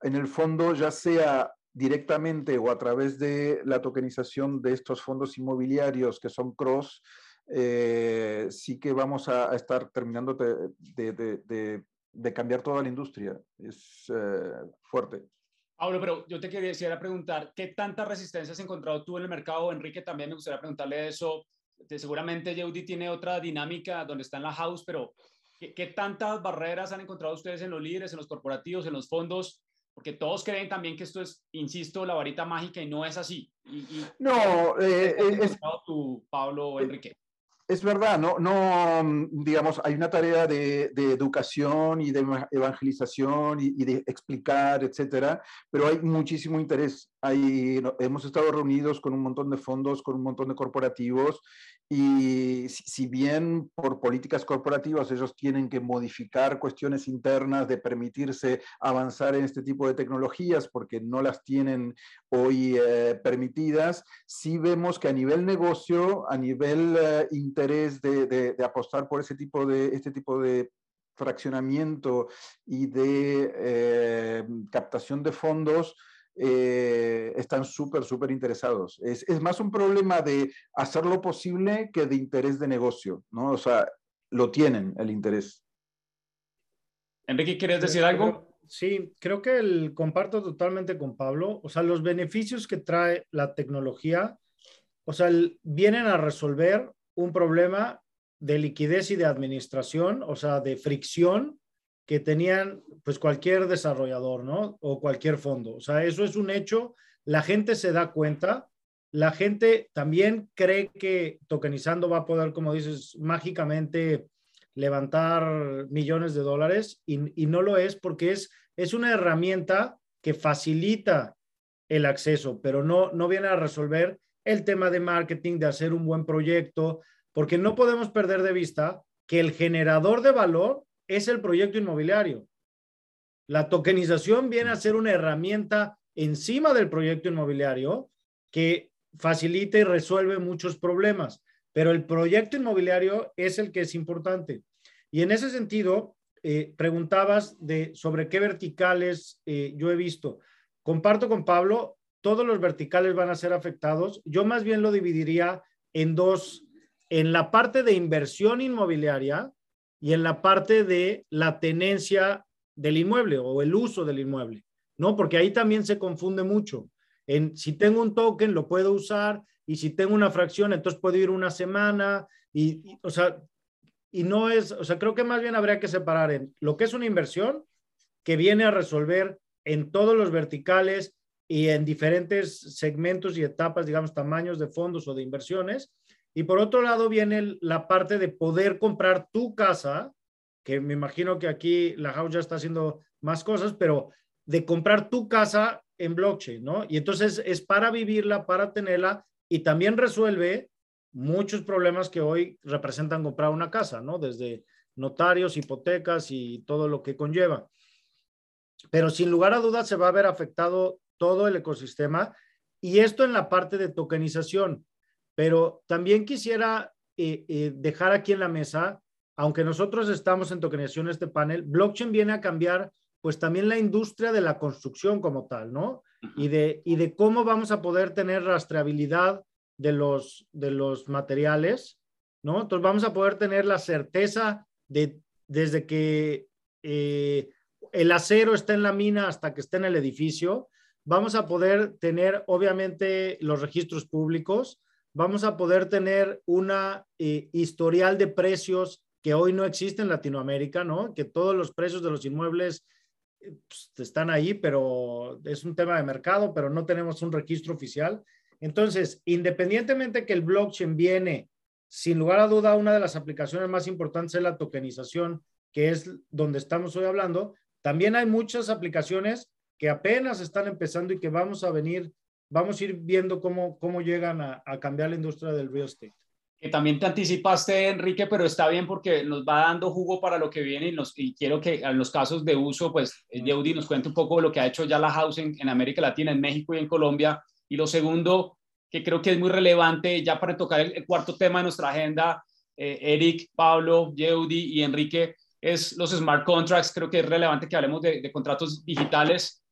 en el fondo, ya sea directamente o a través de la tokenización de estos fondos inmobiliarios que son cross, eh, sí que vamos a, estar terminando de, cambiar toda la industria. Es eh, fuerte. Pablo, pero yo te quería preguntar, ¿qué tanta resistencia has encontrado tú en el mercado? Enrique, también me gustaría preguntarle eso. Seguramente Yeudi tiene otra dinámica donde está en la house, pero ¿qué, ¿qué, tantas barreras han encontrado ustedes en los líderes, en los corporativos, en los fondos porque todos creen también que esto es, insisto, la varita mágica y no es así. Y, y no, eh, es... Tu, Pablo o Enrique? es verdad, no, no, mm, digamos, hay una tarea de, educación y de evangelización y, de explicar, etcétera, pero hay muchísimo interés. Hay, hemos estado reunidos con un montón de fondos, con un montón de corporativos y si bien por políticas corporativas ellos tienen que modificar cuestiones internas de permitirse avanzar en este tipo de tecnologías porque no las tienen hoy eh, permitidas, sí vemos que a nivel negocio, a nivel eh, interés de, apostar por ese tipo de, este tipo de fraccionamiento y de eh, captación de fondos, eh, están súper, súper interesados. Es, es, más un problema de hacer lo posible que de interés de negocio, ¿no? O sea, lo tienen el interés. Enrique, ¿quieres decir algo? Sí, creo que el, comparto totalmente con Pablo. O sea, los beneficios que trae la tecnología, o sea, vienen a resolver un problema de liquidez y de administración, o sea, de fricción que tenían pues cualquier desarrollador, ¿no? O cualquier fondo. O sea, eso es un hecho. La gente se da cuenta. La gente también cree que tokenizando va a poder, como dices, mágicamente levantar millones de dólares y, no lo es porque es, es una herramienta que facilita el acceso, pero no, no viene a resolver el tema de marketing, de hacer un buen proyecto, porque no podemos perder de vista que el generador de valor es el proyecto inmobiliario. La tokenización viene a ser una herramienta encima del proyecto inmobiliario que facilita y resuelve muchos problemas, pero el proyecto inmobiliario es el que es importante. Y en ese sentido, eh, preguntabas de sobre qué verticales eh, yo he visto. Comparto con Pablo, todos los verticales van a ser afectados. Yo más bien lo dividiría en dos, en la parte de inversión inmobiliaria, y en la parte de la tenencia del inmueble o el uso del inmueble, ¿no? Porque ahí también se confunde mucho. En si tengo un token, lo puedo usar y si tengo una fracción, entonces puedo ir una semana y, o sea, y no es, o sea, creo que más bien habría que separar en lo que es una inversión que viene a resolver en todos los verticales y en diferentes segmentos y etapas, digamos, tamaños de fondos o de inversiones, y por otro lado viene la parte de poder comprar tu casa, que me imagino que aquí la house ya está haciendo más cosas, pero de comprar tu casa en blockchain, ¿no? Y entonces es para vivirla, para tenerla y también resuelve muchos problemas que hoy representan comprar una casa, ¿no? Desde notarios, hipotecas y todo lo que conlleva. Pero sin lugar a dudas se va a ver afectado todo el ecosistema y esto en la parte de tokenización. Pero también quisiera eh, eh, dejar aquí en la mesa, aunque nosotros estamos en tokenización este panel, blockchain viene a cambiar pues también la industria de la construcción como tal, ¿no? Y de, y de cómo vamos a poder tener rastreabilidad de los, de los materiales, ¿no? Entonces vamos a poder tener la certeza de desde que eh, el acero está en la mina hasta que está en el edificio, vamos a poder tener obviamente los registros públicos, vamos a poder tener una eh, historial de precios que hoy no existe en Latinoamérica, ¿no? Que todos los precios de los inmuebles eh, pues, están ahí, pero es un tema de mercado, pero no tenemos un registro oficial. Entonces, independientemente que el blockchain viene, sin lugar a duda, una de las aplicaciones más importantes es la tokenización, que es donde estamos hoy hablando. También hay muchas aplicaciones que apenas están empezando y que vamos a venir vamos a ir viendo cómo, cómo llegan a, cambiar la industria del real estate. Que también te anticipaste, Enrique, pero está bien porque nos va dando jugo para lo que viene y, nos, y quiero que en los casos de uso, pues Yeudi nos cuente un poco lo que ha hecho ya la Housing en América Latina, en México y en Colombia. Y lo segundo, que creo que es muy relevante ya para tocar el, cuarto tema de nuestra agenda, eh, Eric, Pablo, Yeudi y Enrique, es los smart contracts. Creo que es relevante que hablemos de contratos digitales.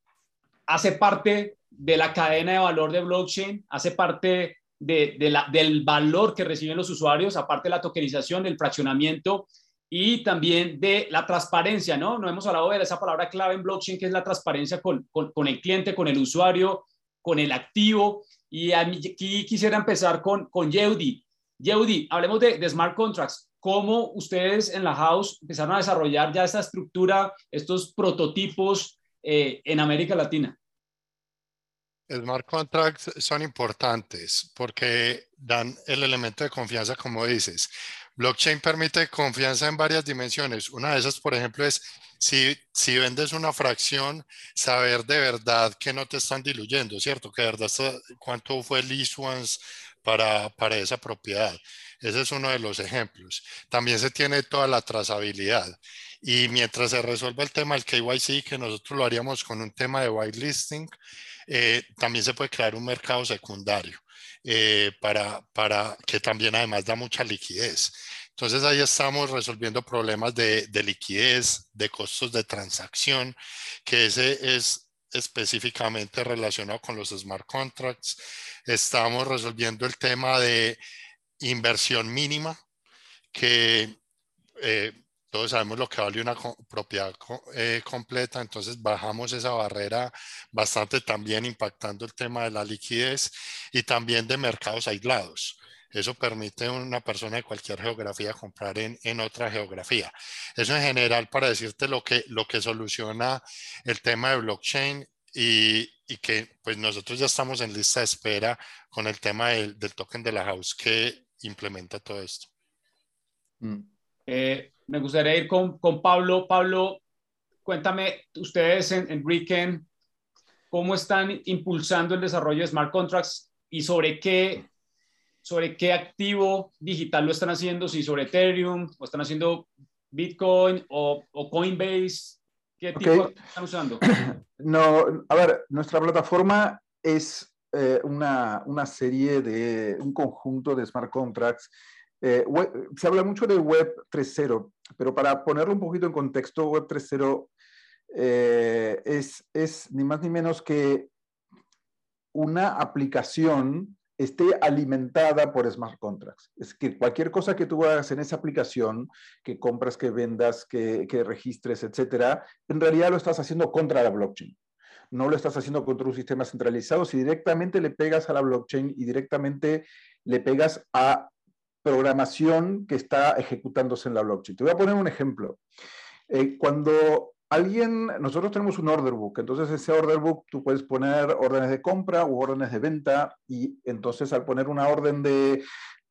Hace parte de la cadena de valor de blockchain, hace parte del valor que reciben los usuarios, aparte de la tokenización, del fraccionamiento y también de la transparencia, ¿no? No hemos hablado de esa palabra clave en blockchain, que es la transparencia con, con, el cliente, con el usuario, con el activo. Y aquí quisiera empezar con, con Yeudi. Yeudi, hablemos de, de smart contracts. ¿Cómo ustedes en la house empezaron a desarrollar ya esta estructura, estos prototipos eh, en América Latina? Smart contracts son importantes porque dan el elemento de confianza, como dices. Blockchain permite confianza en varias dimensiones. Una de esas, por ejemplo, es si, si vendes una fracción, saber de verdad que no te están diluyendo, ¿cierto? Que de verdad cuánto fue el issuance para, para esa propiedad. Ese es uno de los ejemplos. También se tiene toda la trazabilidad. Y mientras se resuelve el tema del KYC, que nosotros lo haríamos con un tema de whitelisting, eh, también se puede crear un mercado secundario eh, para, para que también además da mucha liquidez. Entonces ahí estamos resolviendo problemas de, de liquidez, de costos de transacción, que ese es específicamente relacionado con los smart contracts. Estamos resolviendo el tema de inversión mínima, que eh, todos sabemos lo que vale una propiedad eh, completa, entonces bajamos esa barrera bastante también impactando el tema de la liquidez y también de mercados aislados. Eso permite a una persona de cualquier geografía comprar en, en, otra geografía. Eso en general para decirte lo que, lo que soluciona el tema de blockchain y, y, que pues nosotros ya estamos en lista de espera con el tema del, del token de la house que implementa todo esto. Mm. Eh, me gustaría ir con, con, Pablo. Pablo, cuéntame, ustedes en, en Riken, ¿cómo están impulsando el desarrollo de smart contracts y sobre qué, sobre qué activo digital lo están haciendo? Si sobre Ethereum o están haciendo Bitcoin o, o Coinbase. ¿Qué tipo están usando? No, a ver, nuestra plataforma es eh, una, una, serie de, un conjunto de smart contracts. Eh, se habla mucho de Web 3.0, pero para ponerlo un poquito en contexto, Web 3.0 eh, es, es ni más ni menos que una aplicación esté alimentada por smart contracts. Es que cualquier cosa que tú hagas en esa aplicación, que compras, que vendas, que, que registres, etcétera, en realidad lo estás haciendo contra la blockchain no lo estás haciendo contra un sistema centralizado, si directamente le pegas a la blockchain y directamente le pegas a programación que está ejecutándose en la blockchain. Te voy a poner un ejemplo. Eh, cuando alguien, nosotros tenemos un order book, entonces ese order book tú puedes poner órdenes de compra u órdenes de venta y entonces al poner una orden de,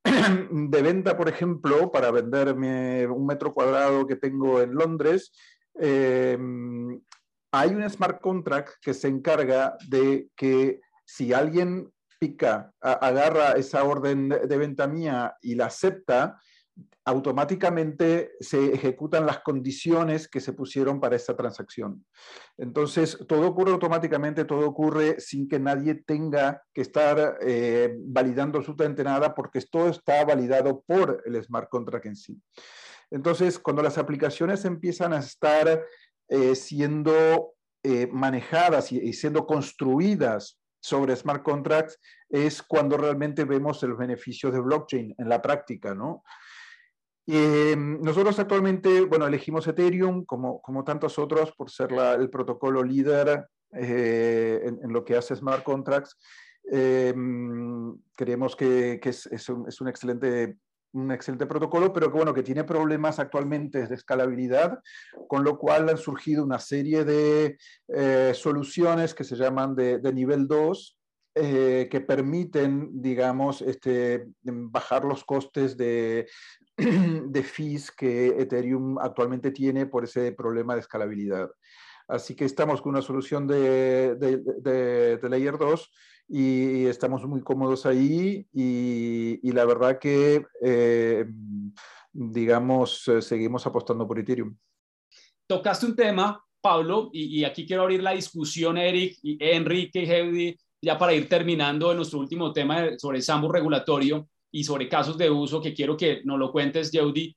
de venta, por ejemplo, para venderme un metro cuadrado que tengo en Londres, eh, hay un smart contract que se encarga de que si alguien pica, agarra esa orden de venta mía y la acepta, automáticamente se ejecutan las condiciones que se pusieron para esta transacción. Entonces, todo ocurre automáticamente, todo ocurre sin que nadie tenga que estar eh, validando absolutamente nada, porque todo está validado por el smart contract en sí. Entonces, cuando las aplicaciones empiezan a estar eh, siendo eh, manejadas y, siendo construidas sobre smart contracts es cuando realmente vemos el beneficio de blockchain en la práctica, ¿no? Em, nosotros actualmente, bueno, elegimos Ethereum como, como tantos otros por ser el protocolo líder eh, en, lo que hace smart contracts. Em, creemos que, es, un, es, un, excelente un excelente protocolo, pero que, bueno, que tiene problemas actualmente de escalabilidad, con lo cual han surgido una serie de eh, soluciones que se llaman de, nivel 2, eh, que permiten, digamos, este, bajar los costes de, de fees que Ethereum actualmente tiene por ese problema de escalabilidad. Así que estamos con una solución de, de, de Layer 2 y estamos muy cómodos ahí y, la verdad que, eh, digamos, eh, seguimos apostando por Ethereum. Tocaste un tema, Pablo, y, aquí quiero abrir la discusión, Eric, y Enrique y Heidi, ya para ir terminando en nuestro último tema sobre el sambo regulatorio y sobre casos de uso que quiero que nos lo cuentes, Yeudi.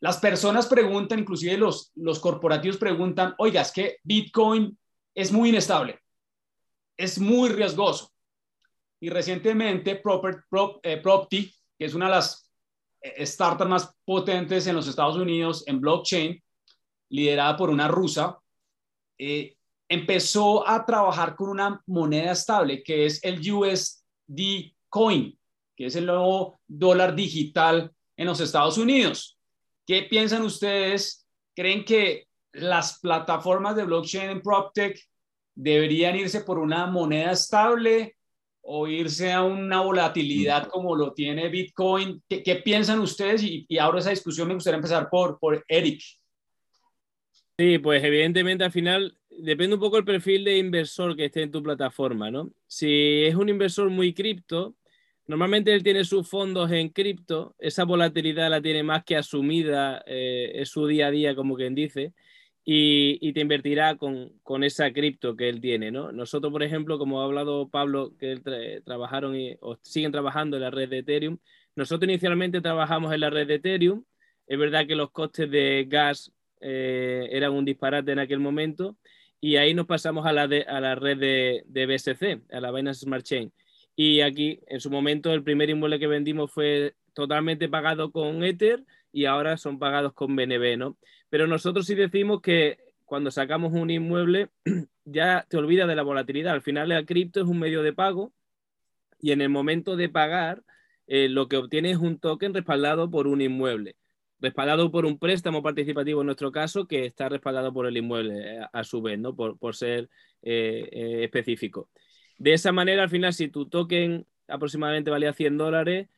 Las personas preguntan, inclusive los, los corporativos preguntan, oiga, es que Bitcoin es muy inestable es muy riesgoso. Y recientemente Proper, eh, Propty, que es una de las eh, startups más potentes en los Estados Unidos en blockchain, liderada por una rusa, eh, empezó a trabajar con una moneda estable que es el USD Coin, que es el nuevo dólar digital en los Estados Unidos. ¿Qué piensan ustedes? ¿Creen que las plataformas de blockchain en PropTech deberían irse por una moneda estable o irse a una volatilidad como lo tiene Bitcoin. ¿Qué, piensan ustedes? Y, y, ahora esa discusión me gustaría empezar por, por Eric. Sí, pues evidentemente al final depende un poco el perfil de inversor que esté en tu plataforma, ¿no? Si es un inversor muy cripto, normalmente él tiene sus fondos en cripto, esa volatilidad la tiene más que asumida, eh, es su día a día, como quien dice, y, te invertirá con, con esa cripto que él tiene, ¿no? Nosotros, por ejemplo, como ha hablado Pablo, que trabajaron y, o siguen trabajando en la red de Ethereum, nosotros inicialmente trabajamos en la red de Ethereum, es verdad que los costes de gas eh, eran un disparate en aquel momento, y ahí nos pasamos a la, a la red de, de BSC, a la Binance Smart Chain. Y aquí, en su momento, el primer inmueble que vendimos fue totalmente pagado con Ether y ahora son pagados con BNB, ¿no? Pero nosotros sí decimos que cuando sacamos un inmueble ya te olvidas de la volatilidad. Al final el cripto es un medio de pago y en el momento de pagar eh, lo que obtienes es un token respaldado por un inmueble, respaldado por un préstamo participativo en nuestro caso que está respaldado por el inmueble eh, a, su vez, ¿no? por, por ser eh, específico. De esa manera, al final, si tu token aproximadamente valía 100 dólares,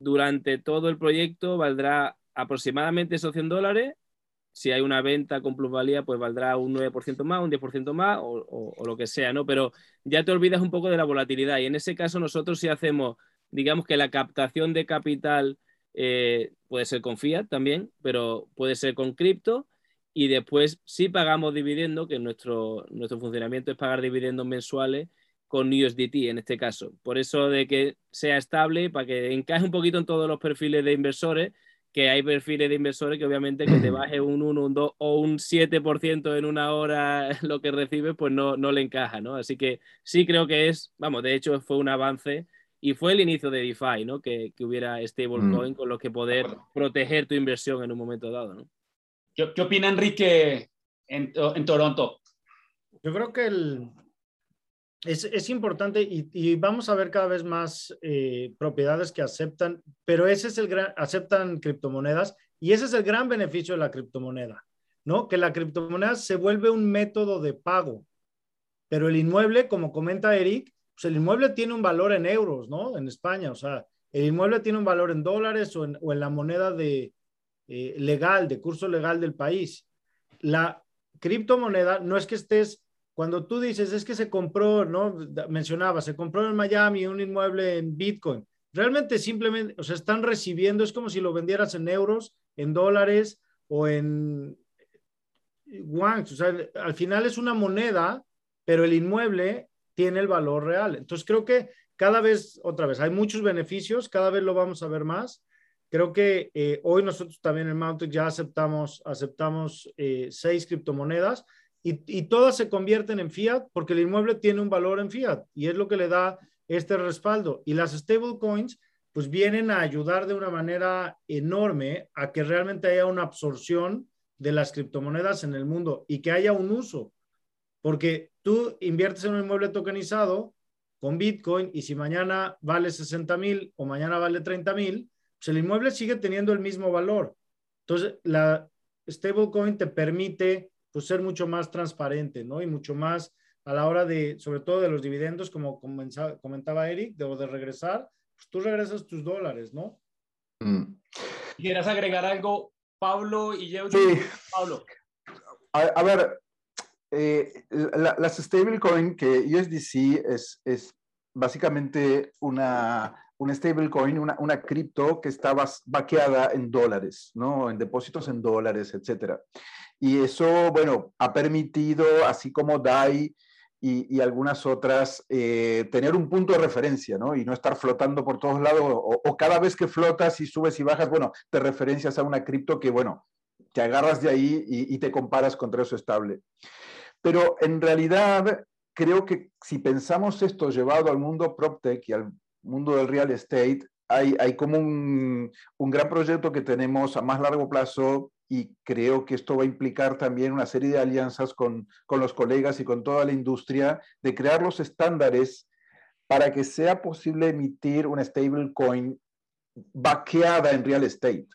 durante todo el proyecto valdrá aproximadamente esos 100 dólares si hay una venta con plusvalía, pues valdrá un 9% más, un 10% más o, lo que sea, ¿no? Pero ya te olvidas un poco de la volatilidad y en ese caso nosotros si hacemos, digamos que la captación de capital eh, puede ser con fiat también, pero puede ser con cripto y después si pagamos dividendo, que nuestro, nuestro funcionamiento es pagar dividendos mensuales con USDT en este caso. Por eso de que sea estable, para que encaje un poquito en todos los perfiles de inversores, que hay perfiles de inversores que obviamente que te baje un 1, un 2 o un 7% en una hora lo que recibes, pues no, no le encaja, ¿no? Así que sí creo que es, vamos, de hecho fue un avance y fue el inicio de DeFi, ¿no? Que, que hubiera stablecoin mm. con los que poder proteger tu inversión en un momento dado, ¿no? ¿Qué, qué opina Enrique en, en Toronto? Yo creo que el, es, importante y, vamos a ver cada vez más eh, propiedades que aceptan, pero ese es el gran, aceptan criptomonedas y ese es el gran beneficio de la criptomoneda, ¿no? Que la criptomoneda se vuelve un método de pago, pero el inmueble, como comenta Eric, pues el inmueble tiene un valor en euros, ¿no? En España, o sea, el inmueble tiene un valor en dólares o en, la moneda de, eh, legal, de curso legal del país. La criptomoneda no es que estés cuando tú dices, es que se compró, ¿no? Mencionaba, se compró en Miami un inmueble en Bitcoin. Realmente simplemente, o sea, están recibiendo, es como si lo vendieras en euros, en dólares o en wons. O sea, al final es una moneda, pero el inmueble tiene el valor real. Entonces creo que cada vez, otra vez, hay muchos beneficios, cada vez lo vamos a ver más. Creo que eh, hoy nosotros también en Mountain ya aceptamos, aceptamos eh, seis criptomonedas y, todas se convierten en fiat porque el inmueble tiene un valor en fiat y es lo que le da este respaldo. Y las stablecoins pues vienen a ayudar de una manera enorme a que realmente haya una absorción de las criptomonedas en el mundo y que haya un uso. Porque tú inviertes en un inmueble tokenizado con Bitcoin y si mañana vale 60 mil o mañana vale 30 mil, pues el inmueble sigue teniendo el mismo valor. Entonces, la stablecoin te permite pues ser mucho más transparente, ¿no? Y mucho más a la hora de, sobre todo de los dividendos, como comentaba Eric, de, de regresar, pues tú regresas tus dólares, ¿no? Mm. ¿Quieres agregar algo, Pablo y yo? Sí. Pablo. A, ver, eh, las stablecoin que USDC es, es básicamente una, una stablecoin, una, una cripto que está vaqueada en dólares, ¿no? En depósitos en dólares, etcétera. Y eso, bueno, ha permitido, así como DAI y, algunas otras, eh, tener un punto de referencia, ¿no? Y no estar flotando por todos lados, o, cada vez que flotas y subes y bajas, bueno, te referencias a una cripto que, bueno, te agarras de ahí y, y te comparas contra eso estable. Pero en realidad, creo que si pensamos esto llevado al mundo PropTech y al mundo del real estate, hay, hay como un, un, gran proyecto que tenemos a más largo plazo y creo que esto va a implicar también una serie de alianzas con, con los colegas y con toda la industria de crear los estándares para que sea posible emitir una stablecoin vaqueada en real estate.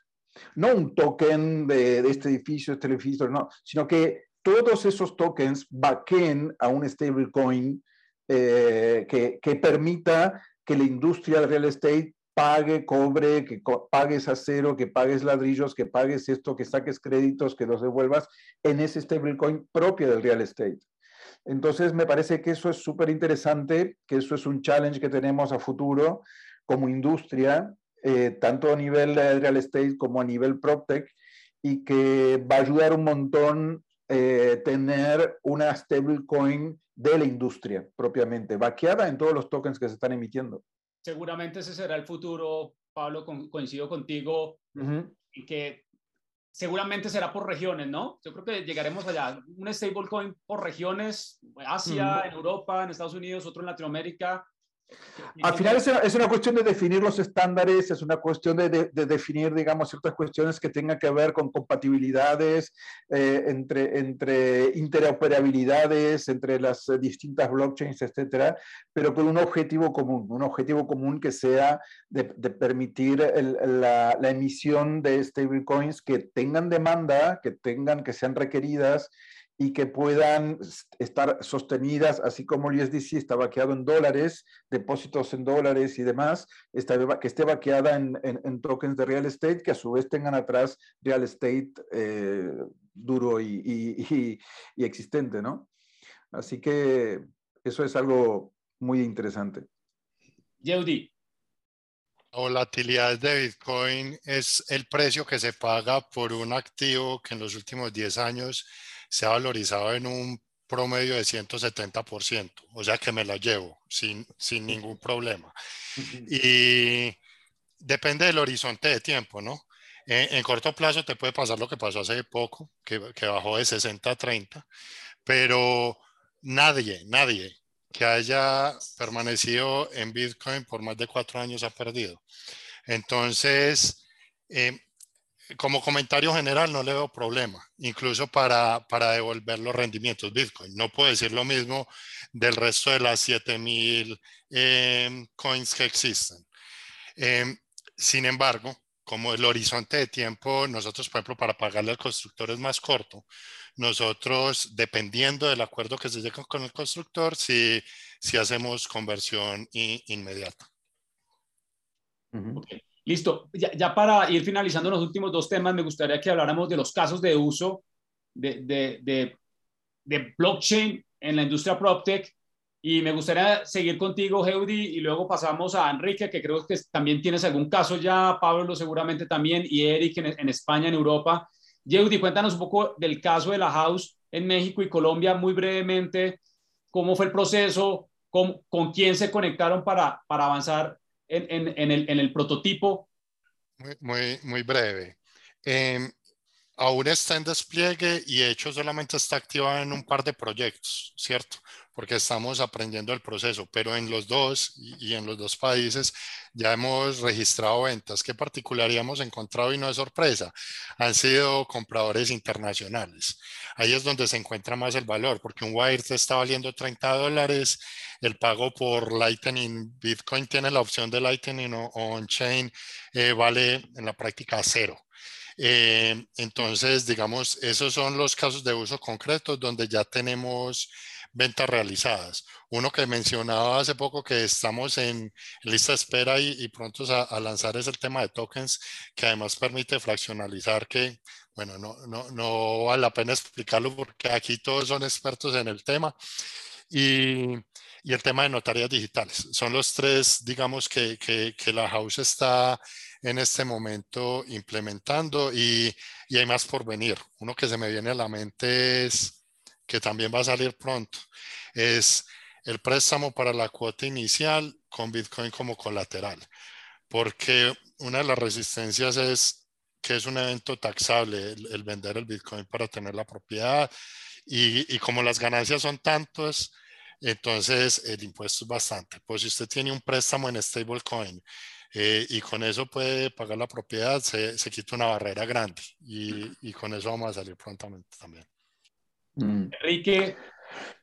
No un token de, de, este edificio, este edificio, no, sino que todos esos tokens backend a un stablecoin eh, que, que, permita que la industria del real estate pague, cobre, que pagues acero, que pagues ladrillos, que pagues esto, que saques créditos, que los devuelvas en ese stablecoin propio del real estate. Entonces, me parece que eso es súper interesante, que eso es un challenge que tenemos a futuro como industria, eh, tanto a nivel de real estate como a nivel PropTech, y que va a ayudar un montón eh, tener una stablecoin de la industria propiamente, vaqueada en todos los tokens que se están emitiendo. Seguramente ese será el futuro, Pablo, coincido contigo, y que seguramente será por regiones, ¿no? Yo creo que llegaremos allá. Un stablecoin por regiones, Asia, en Europa, en Estados Unidos, otro en Latinoamérica, al final es una, cuestión de definir los estándares, es una cuestión de, definir, digamos, ciertas cuestiones que tengan que ver con compatibilidades, eh, entre, entre interoperabilidades, entre las distintas blockchains, etcétera, pero con un objetivo común, un objetivo común que sea de, permitir la, la emisión de stablecoins que tengan demanda, que tengan, que sean requeridas y que puedan estar sostenidas, así como el USDC está vaqueado en dólares, depósitos en dólares y demás, que esté vaqueada en, en, tokens de real estate, que a su vez tengan atrás real estate eh, duro y, y, y, existente, ¿no? Así que eso es algo muy interesante. Yeudi. La volatilidad de Bitcoin es el precio que se paga por un activo que en los últimos 10 años se ha valorizado en un promedio de 170%, o sea que me la llevo sin, sin ningún problema. Y depende del horizonte de tiempo, ¿no? En, corto plazo te puede pasar lo que pasó hace poco, que, que bajó de 60 a 30, pero nadie, nadie que haya permanecido en Bitcoin por más de cuatro años ha perdido. Entonces, eh, como comentario general no le veo problema, incluso para, para devolver los rendimientos Bitcoin. No puedo decir lo mismo del resto de las 7000 eh, coins que existen. Em, sin embargo, como el horizonte de tiempo, nosotros, por ejemplo, para pagarle al constructor es más corto, nosotros, dependiendo del acuerdo que se llegue con el constructor, si, si hacemos conversión inmediata. Listo. Ya, para ir finalizando los últimos dos temas, me gustaría que habláramos de los casos de uso de, de, de, blockchain en la industria PropTech. Y me gustaría seguir contigo, Heudi, y luego pasamos a Enrique, que creo que también tienes algún caso ya, Pablo seguramente también, y Eric en, España, en Europa. Yeudi, cuéntanos un poco del caso de la House en México y Colombia, muy brevemente, cómo fue el proceso, con, con quién se conectaron para, para avanzar en, el, en el, prototipo? Muy, muy, muy breve. Eh, aún está en despliegue y de hecho solamente está activado en un par de proyectos, ¿cierto? Porque estamos aprendiendo el proceso, pero en los dos y en los dos países ya hemos registrado ventas. ¿Qué particularidad hemos encontrado y no es sorpresa? Han sido compradores internacionales. Ahí es donde se encuentra más el valor, porque un Wire te está valiendo 30 dólares, el pago por Lightning, Bitcoin tiene la opción de Lightning o on-chain, eh, vale en la práctica cero. Eh, entonces, digamos, esos son los casos de uso concretos donde ya tenemos ventas realizadas. Uno que mencionaba hace poco que estamos en lista de espera y, prontos a, lanzar es el tema de tokens, que además permite fraccionalizar que, bueno, no, no, no vale la pena explicarlo porque aquí todos son expertos en el tema. Y, y el tema de notarías digitales. Son los tres, digamos, que, que, que la house está en este momento implementando y, y, hay más por venir. Uno que se me viene a la mente es que también va a salir pronto, es el préstamo para la cuota inicial con Bitcoin como colateral, porque una de las resistencias es que es un evento taxable el, vender el Bitcoin para tener la propiedad y, y como las ganancias son tantas, entonces el impuesto es bastante. Pues si usted tiene un préstamo en stablecoin eh, y con eso puede pagar la propiedad, se, se quita una barrera grande y, y, con eso vamos a salir prontamente también. Mm. Enrique,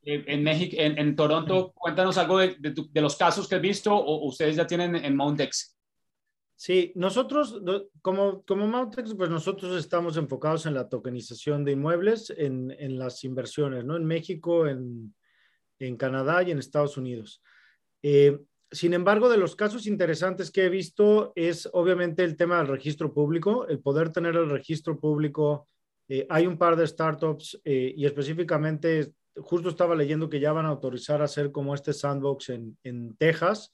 eh, en, México, en, en, Toronto, cuéntanos algo de, de, los casos que has visto o, ustedes ya tienen en Mountex. Sí, nosotros, como, como Mautex, pues nosotros estamos enfocados en la tokenización de inmuebles, en, en las inversiones, ¿no? En México, en, en Canadá y en Estados Unidos. Eh, sin embargo, de los casos interesantes que he visto es obviamente el tema del registro público, el poder tener el registro público. Eh, hay un par de startups eh, y específicamente, justo estaba leyendo que ya van a autorizar hacer como este sandbox en, en Texas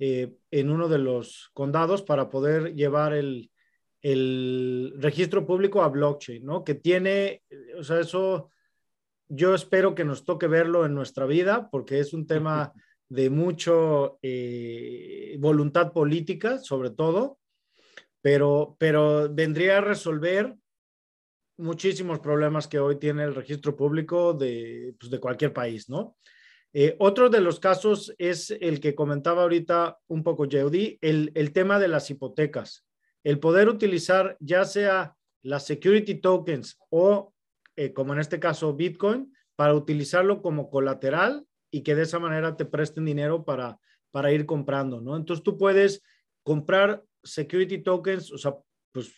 eh, en uno de los condados para poder llevar el, el registro público a blockchain, ¿no? Que tiene, o sea, eso yo espero que nos toque verlo en nuestra vida porque es un tema de mucho voluntad política, sobre todo, pero, pero vendría a resolver muchísimos problemas que hoy tiene el registro público de, pues, de cualquier país, ¿no? Eh, otro de los casos es el que comentaba ahorita un poco Yeudi, el, el tema de las hipotecas. El poder utilizar ya sea las security tokens o, eh, como en este caso, Bitcoin, para utilizarlo como colateral y que de esa manera te presten dinero para, para ir comprando, ¿no? Entonces tú puedes comprar security tokens, o sea, pues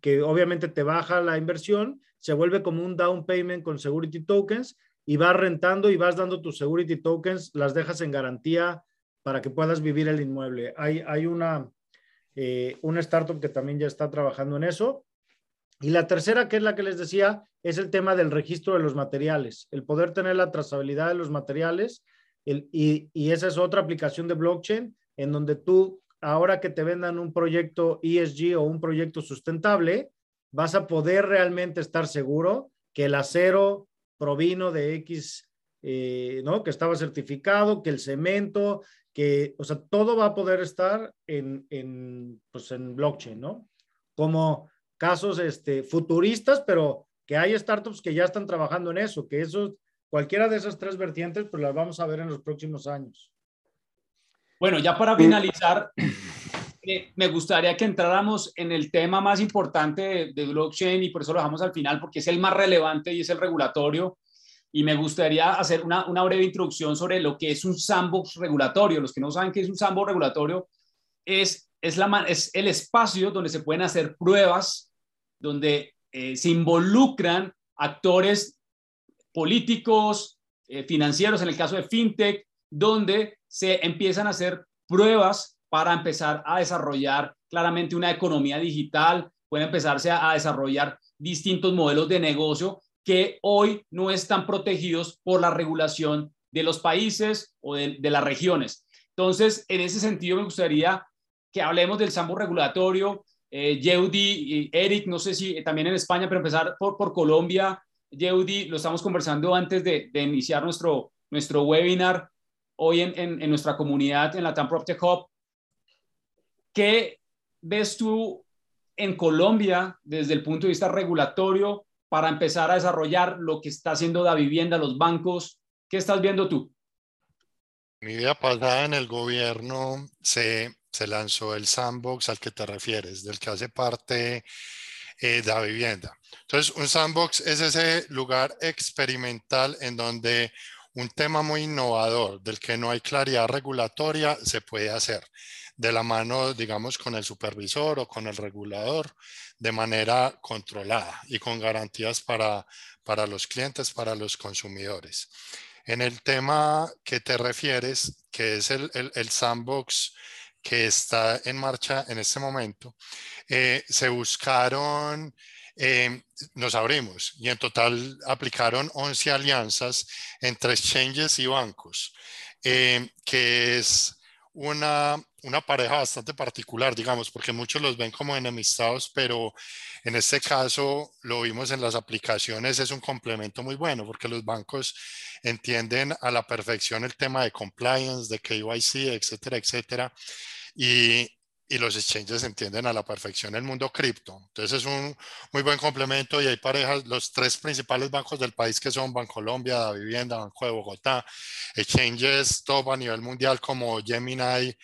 que obviamente te baja la inversión, se vuelve como un down payment con security tokens y vas rentando y vas dando tus security tokens, las dejas en garantía para que puedas vivir el inmueble. Hay, hay una, eh, startup que también ya está trabajando en eso. Y la tercera, que es la que les decía, es el tema del registro de los materiales, el poder tener la trazabilidad de los materiales. y, y esa es otra aplicación de blockchain en donde tú, ahora que te vendan un proyecto ESG o un proyecto sustentable, vas a poder realmente estar seguro que el acero, provino de X, eh, ¿no? Que estaba certificado, que el cemento, que, o sea, todo va a poder estar en, en, pues en blockchain, ¿no? Como casos este, futuristas, pero que hay startups que ya están trabajando en eso, que eso, cualquiera de esas tres vertientes, pues las vamos a ver en los próximos años. Bueno, ya para finalizar, eh, me gustaría que entráramos en el tema más importante de, de, blockchain y por eso lo dejamos al final, porque es el más relevante y es el regulatorio. Y me gustaría hacer una, una breve introducción sobre lo que es un sandbox regulatorio. Los que no saben qué es un sandbox regulatorio, es, es, la, es el espacio donde se pueden hacer pruebas, donde eh, se involucran actores políticos, eh, financieros, en el caso de FinTech, donde se empiezan a hacer pruebas para empezar a desarrollar claramente una economía digital, puede empezarse a, desarrollar distintos modelos de negocio que hoy no están protegidos por la regulación de los países o de, las regiones. Entonces, en ese sentido, me gustaría que hablemos del sambo regulatorio. Eh, y Eric, no sé si también en España, pero empezar por, por Colombia. Yeudi, lo estamos conversando antes de, de iniciar nuestro, nuestro webinar hoy en, en, en, nuestra comunidad, en la TAM PropTech Hub. ¿Qué ves tú en Colombia desde el punto de vista regulatorio para empezar a desarrollar lo que está haciendo la vivienda, los bancos? ¿Qué estás viendo tú? Mi vida pasada en el gobierno se, se lanzó el sandbox al que te refieres, del que hace parte eh, la vivienda. Entonces, un sandbox es ese lugar experimental en donde un tema muy innovador del que no hay claridad regulatoria se puede hacer de la mano, digamos, con el supervisor o con el regulador de manera controlada y con garantías para, para los clientes, para los consumidores. En el tema que te refieres, que es el, el, sandbox que está en marcha en este momento, eh, se buscaron, eh, nos abrimos y en total aplicaron 11 alianzas entre exchanges y bancos, eh, que es una, una pareja bastante particular, digamos, porque muchos los ven como enemistados, pero en este caso lo vimos en las aplicaciones, es un complemento muy bueno porque los bancos entienden a la perfección el tema de compliance, de KYC, etcétera, etcétera. Y, y los exchanges entienden a la perfección el mundo cripto. Entonces es un muy buen complemento y hay parejas, los tres principales bancos del país que son Bancolombia, Da Vivienda, Banco de Bogotá, exchanges top a nivel mundial como Gemini,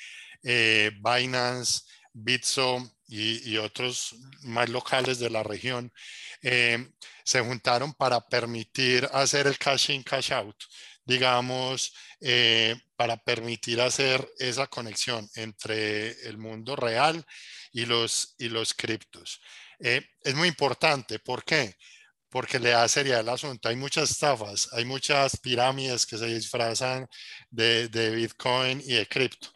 eh, Binance, Bitso y, y, otros más locales de la región, eh, se juntaron para permitir hacer el cash in, cash out digamos, eh, para permitir hacer esa conexión entre el mundo real y los, y los criptos. Eh, es muy importante, ¿por qué? Porque le da seriedad al asunto. Hay muchas estafas, hay muchas pirámides que se disfrazan de, de Bitcoin y de cripto.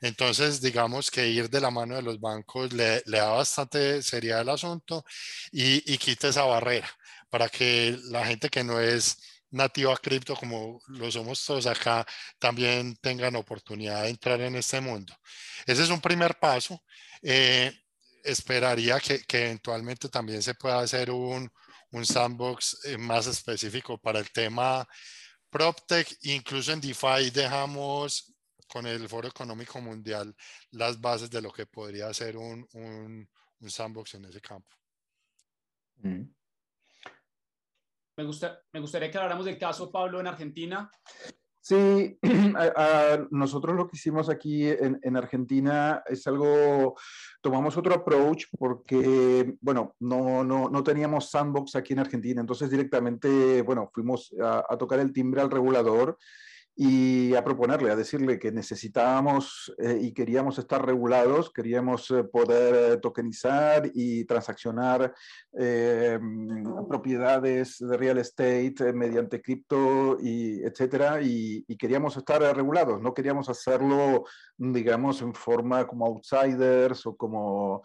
Entonces, digamos que ir de la mano de los bancos le, le da bastante seriedad al asunto y, y quita esa barrera para que la gente que no es nativa cripto como lo somos todos acá también tengan oportunidad de entrar en este mundo. Ese es un primer paso. Eh, esperaría que, que, eventualmente también se pueda hacer un, un sandbox eh, más específico para el tema PropTech. Incluso en DeFi dejamos con el Foro Económico Mundial las bases de lo que podría ser un, un, un sandbox en ese campo. Mm. Me, gusta, me gustaría que habláramos del caso, Pablo, en Argentina. Sí, nosotros lo que hicimos aquí en, en, Argentina es algo, tomamos otro approach porque, bueno, no, no, no, teníamos sandbox aquí en Argentina, entonces directamente, bueno, fuimos a tocar el timbre al regulador y a proponerle, a decirle que necesitábamos eh, y queríamos estar regulados, queríamos eh, poder eh, tokenizar y transaccionar eh, propiedades de real estate mediante cripto y etcétera, y, y, queríamos estar regulados, no queríamos hacerlo, digamos, en forma como outsiders o como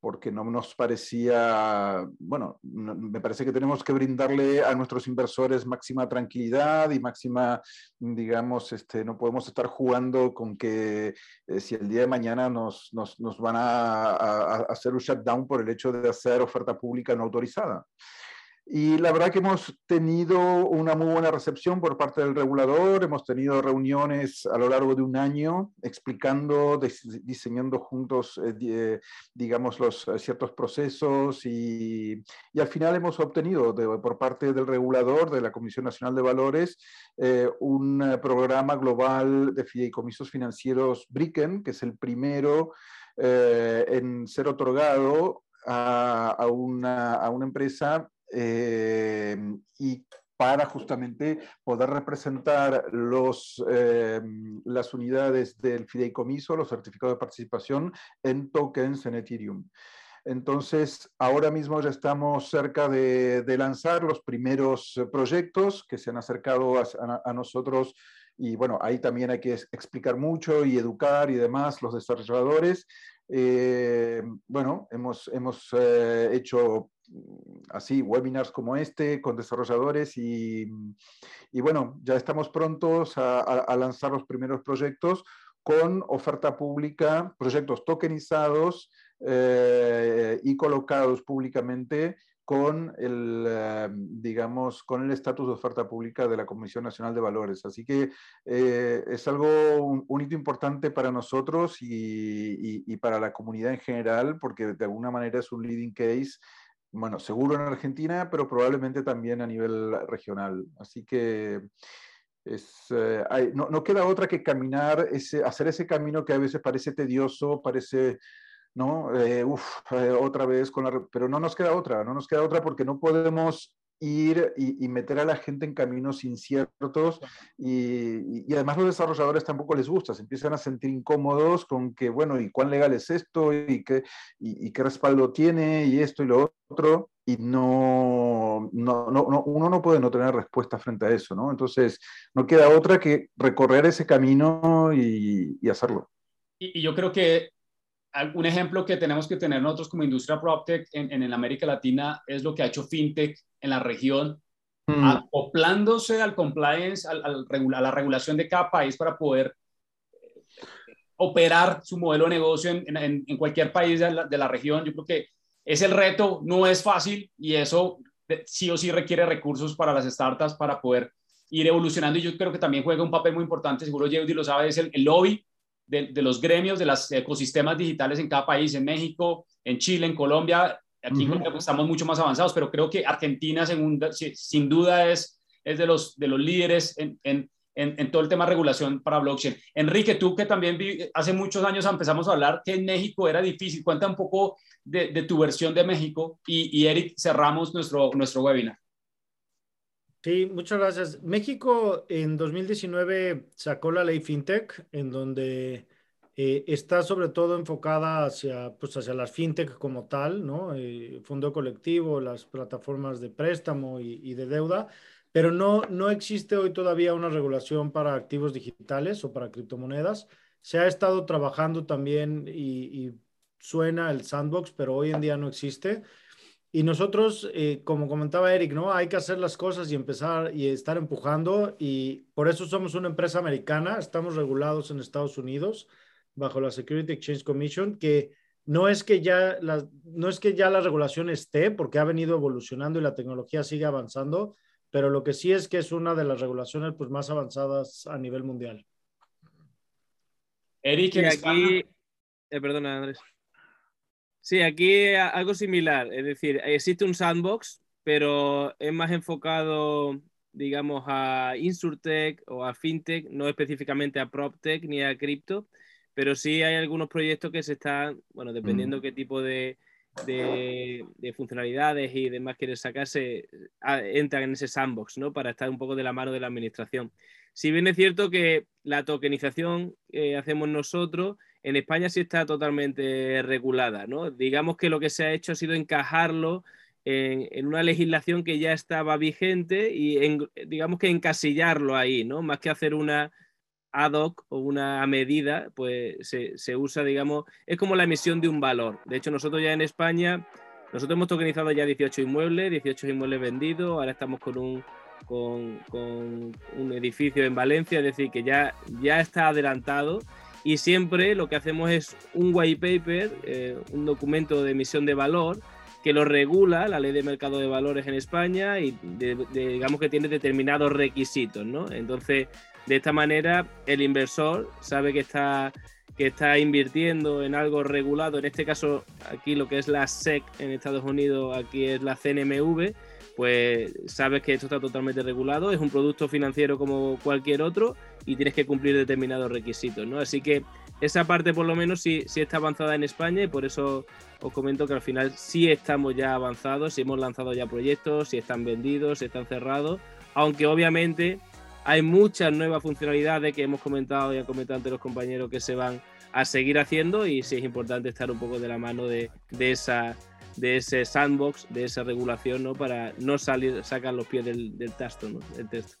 porque no nos parecía, bueno, no, me parece que tenemos que brindarle a nuestros inversores máxima tranquilidad y máxima, digamos, este, no podemos estar jugando con que eh, si el día de mañana nos, nos, nos van a, a, a, hacer un shutdown por el hecho de hacer oferta pública no autorizada. Y la verdad que hemos tenido una muy buena recepción por parte del regulador, hemos tenido reuniones a lo largo de un año explicando, diseñando juntos, eh, digamos, los eh, ciertos procesos y, y, al final hemos obtenido de, por parte del regulador, de la Comisión Nacional de Valores, eh, un programa global de fideicomisos financieros BRICEN, que es el primero eh, en ser otorgado a, una, a una empresa eh, y para justamente poder representar los, eh, las unidades del fideicomiso, los certificados de participación en tokens en Ethereum. Entonces, ahora mismo ya estamos cerca de, de lanzar los primeros proyectos que se han acercado a, a, a nosotros y bueno, ahí también hay que explicar mucho y educar y demás los desarrolladores. Eh, bueno, hemos, hemos eh, hecho así webinars como este con desarrolladores y, y bueno, ya estamos prontos a, lanzar los primeros proyectos con oferta pública, proyectos tokenizados eh, y colocados públicamente con el, eh, digamos, con el estatus de oferta pública de la Comisión Nacional de Valores. Así que eh, es algo, un, hito importante para nosotros y, y, para la comunidad en general, porque de alguna manera es un leading case bueno, seguro en Argentina, pero probablemente también a nivel regional. Así que es, eh, no, no, queda otra que caminar, ese, hacer ese camino que a veces parece tedioso, parece, ¿no? Eh, uf, eh, otra vez con la... Pero no nos queda otra, no nos queda otra porque no podemos ir y, y, meter a la gente en caminos inciertos y, y, además los desarrolladores tampoco les gusta, se empiezan a sentir incómodos con que, bueno, ¿y cuán legal es esto? ¿Y qué, y, qué respaldo tiene? Y esto y lo otro. Y no, no, no, uno no puede no tener respuesta frente a eso, ¿no? Entonces, no queda otra que recorrer ese camino y hacerlo. Y, yo creo que un ejemplo que tenemos que tener nosotros como industria PropTech en, en, América Latina es lo que ha hecho FinTech en la región, mm. acoplándose al compliance, al, al, a la regulación de cada país para poder eh, operar su modelo de negocio en, en, en cualquier país de la, de la, región. Yo creo que es el reto, no es fácil y eso sí o sí requiere recursos para las startups para poder ir evolucionando y yo creo que también juega un papel muy importante, seguro Yeudi lo sabe, es el, el lobby de, de, los gremios, de los ecosistemas digitales en cada país, en México, en Chile, en Colombia, Aquí uh -huh. estamos mucho más avanzados, pero creo que Argentina, según, sin duda, es, es de, los, de los líderes en, en, en, en, todo el tema de regulación para blockchain. Enrique, tú que también vi, hace muchos años empezamos a hablar que en México era difícil. Cuenta un poco de, de tu versión de México y, y, Eric, cerramos nuestro, nuestro webinar. Sí, muchas gracias. México en 2019 sacó la ley FinTech, en donde eh, está sobre todo enfocada hacia, pues hacia las FinTech como tal, ¿no? Eh, fondo colectivo, las plataformas de préstamo y, de deuda, pero no, no existe hoy todavía una regulación para activos digitales o para criptomonedas. Se ha estado trabajando también y suena el sandbox, pero hoy en día no existe. Y nosotros, eh, como comentaba Eric, ¿no? Hay que hacer las cosas y empezar y estar empujando y por eso somos una empresa americana, estamos regulados en Estados Unidos bajo la Security Exchange Commission, que no es que ya la, no es que ya la regulación esté, porque ha venido evolucionando y la tecnología sigue avanzando, pero lo que sí es que es una de las regulaciones pues, más avanzadas a nivel mundial. Eric, aquí, eh, perdona Andrés. Sí, aquí algo similar, es decir, existe un sandbox, pero es más enfocado, digamos, a Insurtech o a FinTech, no específicamente a PropTech ni a cripto, pero sí hay algunos proyectos que se están, bueno, dependiendo mm. qué tipo de, de, funcionalidades y demás quieres sacarse, entran en ese sandbox, ¿no? Para estar un poco de la mano de la administración. Si bien es cierto que la tokenización que hacemos nosotros en España sí está totalmente regulada, ¿no? Digamos que lo que se ha hecho ha sido encajarlo en, una legislación que ya estaba vigente y digamos que encasillarlo ahí, ¿no? Más que hacer una ad hoc o una medida, pues se, usa, digamos, es como la emisión de un valor. De hecho, nosotros ya en España, nosotros hemos tokenizado ya 18 inmuebles, 18 inmuebles vendidos, ahora estamos con un, con, un edificio en Valencia, es decir, que ya, ya está adelantado y siempre lo que hacemos es un white paper, eh, un documento de emisión de valor que lo regula la ley de mercado de valores en España y digamos que tiene determinados requisitos, ¿no? Entonces, de esta manera, el inversor sabe que está, que está invirtiendo en algo regulado, en este caso aquí lo que es la SEC en Estados Unidos, aquí es la CNMV, pues sabes que esto está totalmente regulado, es un producto financiero como cualquier otro y tienes que cumplir determinados requisitos, ¿no? Así que esa parte por lo menos sí, sí está avanzada en España y por eso os comento que al final sí estamos ya avanzados, sí hemos lanzado ya proyectos, sí están vendidos, sí están cerrados, aunque obviamente hay muchas nuevas funcionalidades que hemos comentado y han comentado ante los compañeros que se van a seguir haciendo y sí es importante estar un poco de la mano de, de esa de ese sandbox, de esa regulación, ¿no? Para no salir, sacar los pies del, del texto, ¿no? El texto.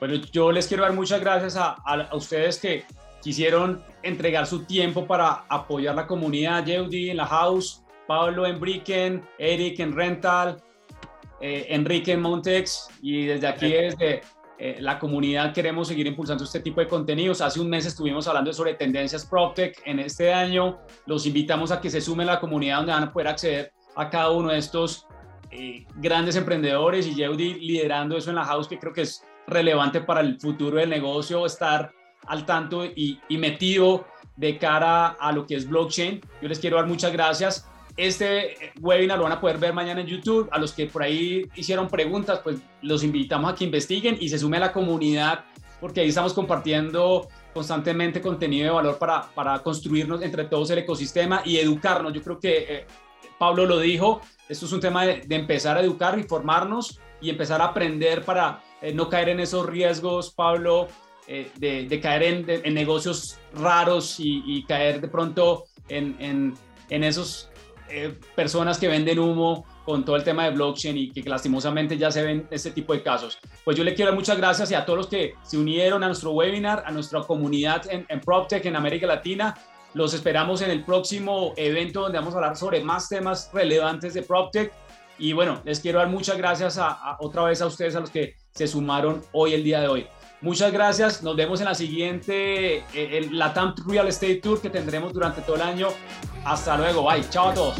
Bueno, yo les quiero dar muchas gracias a, a, ustedes que quisieron entregar su tiempo para apoyar la comunidad, Yeudi en la house, Pablo en Bricken, Eric en Rental, eh, Enrique en Montex y desde aquí desde eh, la comunidad queremos seguir impulsando este tipo de contenidos. Hace un mes estuvimos hablando sobre tendencias PropTech. En este año los invitamos a que se sumen a la comunidad donde van a poder acceder a cada uno de estos eh, grandes emprendedores y Yeudi liderando eso en la house que creo que es relevante para el futuro del negocio, estar al tanto y, y metido de cara a lo que es blockchain. Yo les quiero dar muchas gracias. Este webinar lo van a poder ver mañana en YouTube. A los que por ahí hicieron preguntas, pues los invitamos a que investiguen y se sume a la comunidad, porque ahí estamos compartiendo constantemente contenido de valor para, para construirnos entre todos el ecosistema y educarnos. Yo creo que eh, Pablo lo dijo, esto es un tema de, empezar a educar y formarnos y empezar a aprender para eh, no caer en esos riesgos, Pablo, eh, de, caer en, negocios raros y, caer de pronto en, en, esos eh, personas que venden humo con todo el tema de blockchain y que lastimosamente ya se ven este tipo de casos. Pues yo le quiero dar muchas gracias y a todos los que se unieron a nuestro webinar, a nuestra comunidad en, en PropTech en América Latina. Los esperamos en el próximo evento donde vamos a hablar sobre más temas relevantes de PropTech. Y bueno, les quiero dar muchas gracias a, otra vez a ustedes, a los que se sumaron hoy, el día de hoy. Muchas gracias. Nos vemos en la siguiente, eh, el Latam Real Estate Tour que tendremos durante todo el año. Hasta luego. Bye. Chao a todos.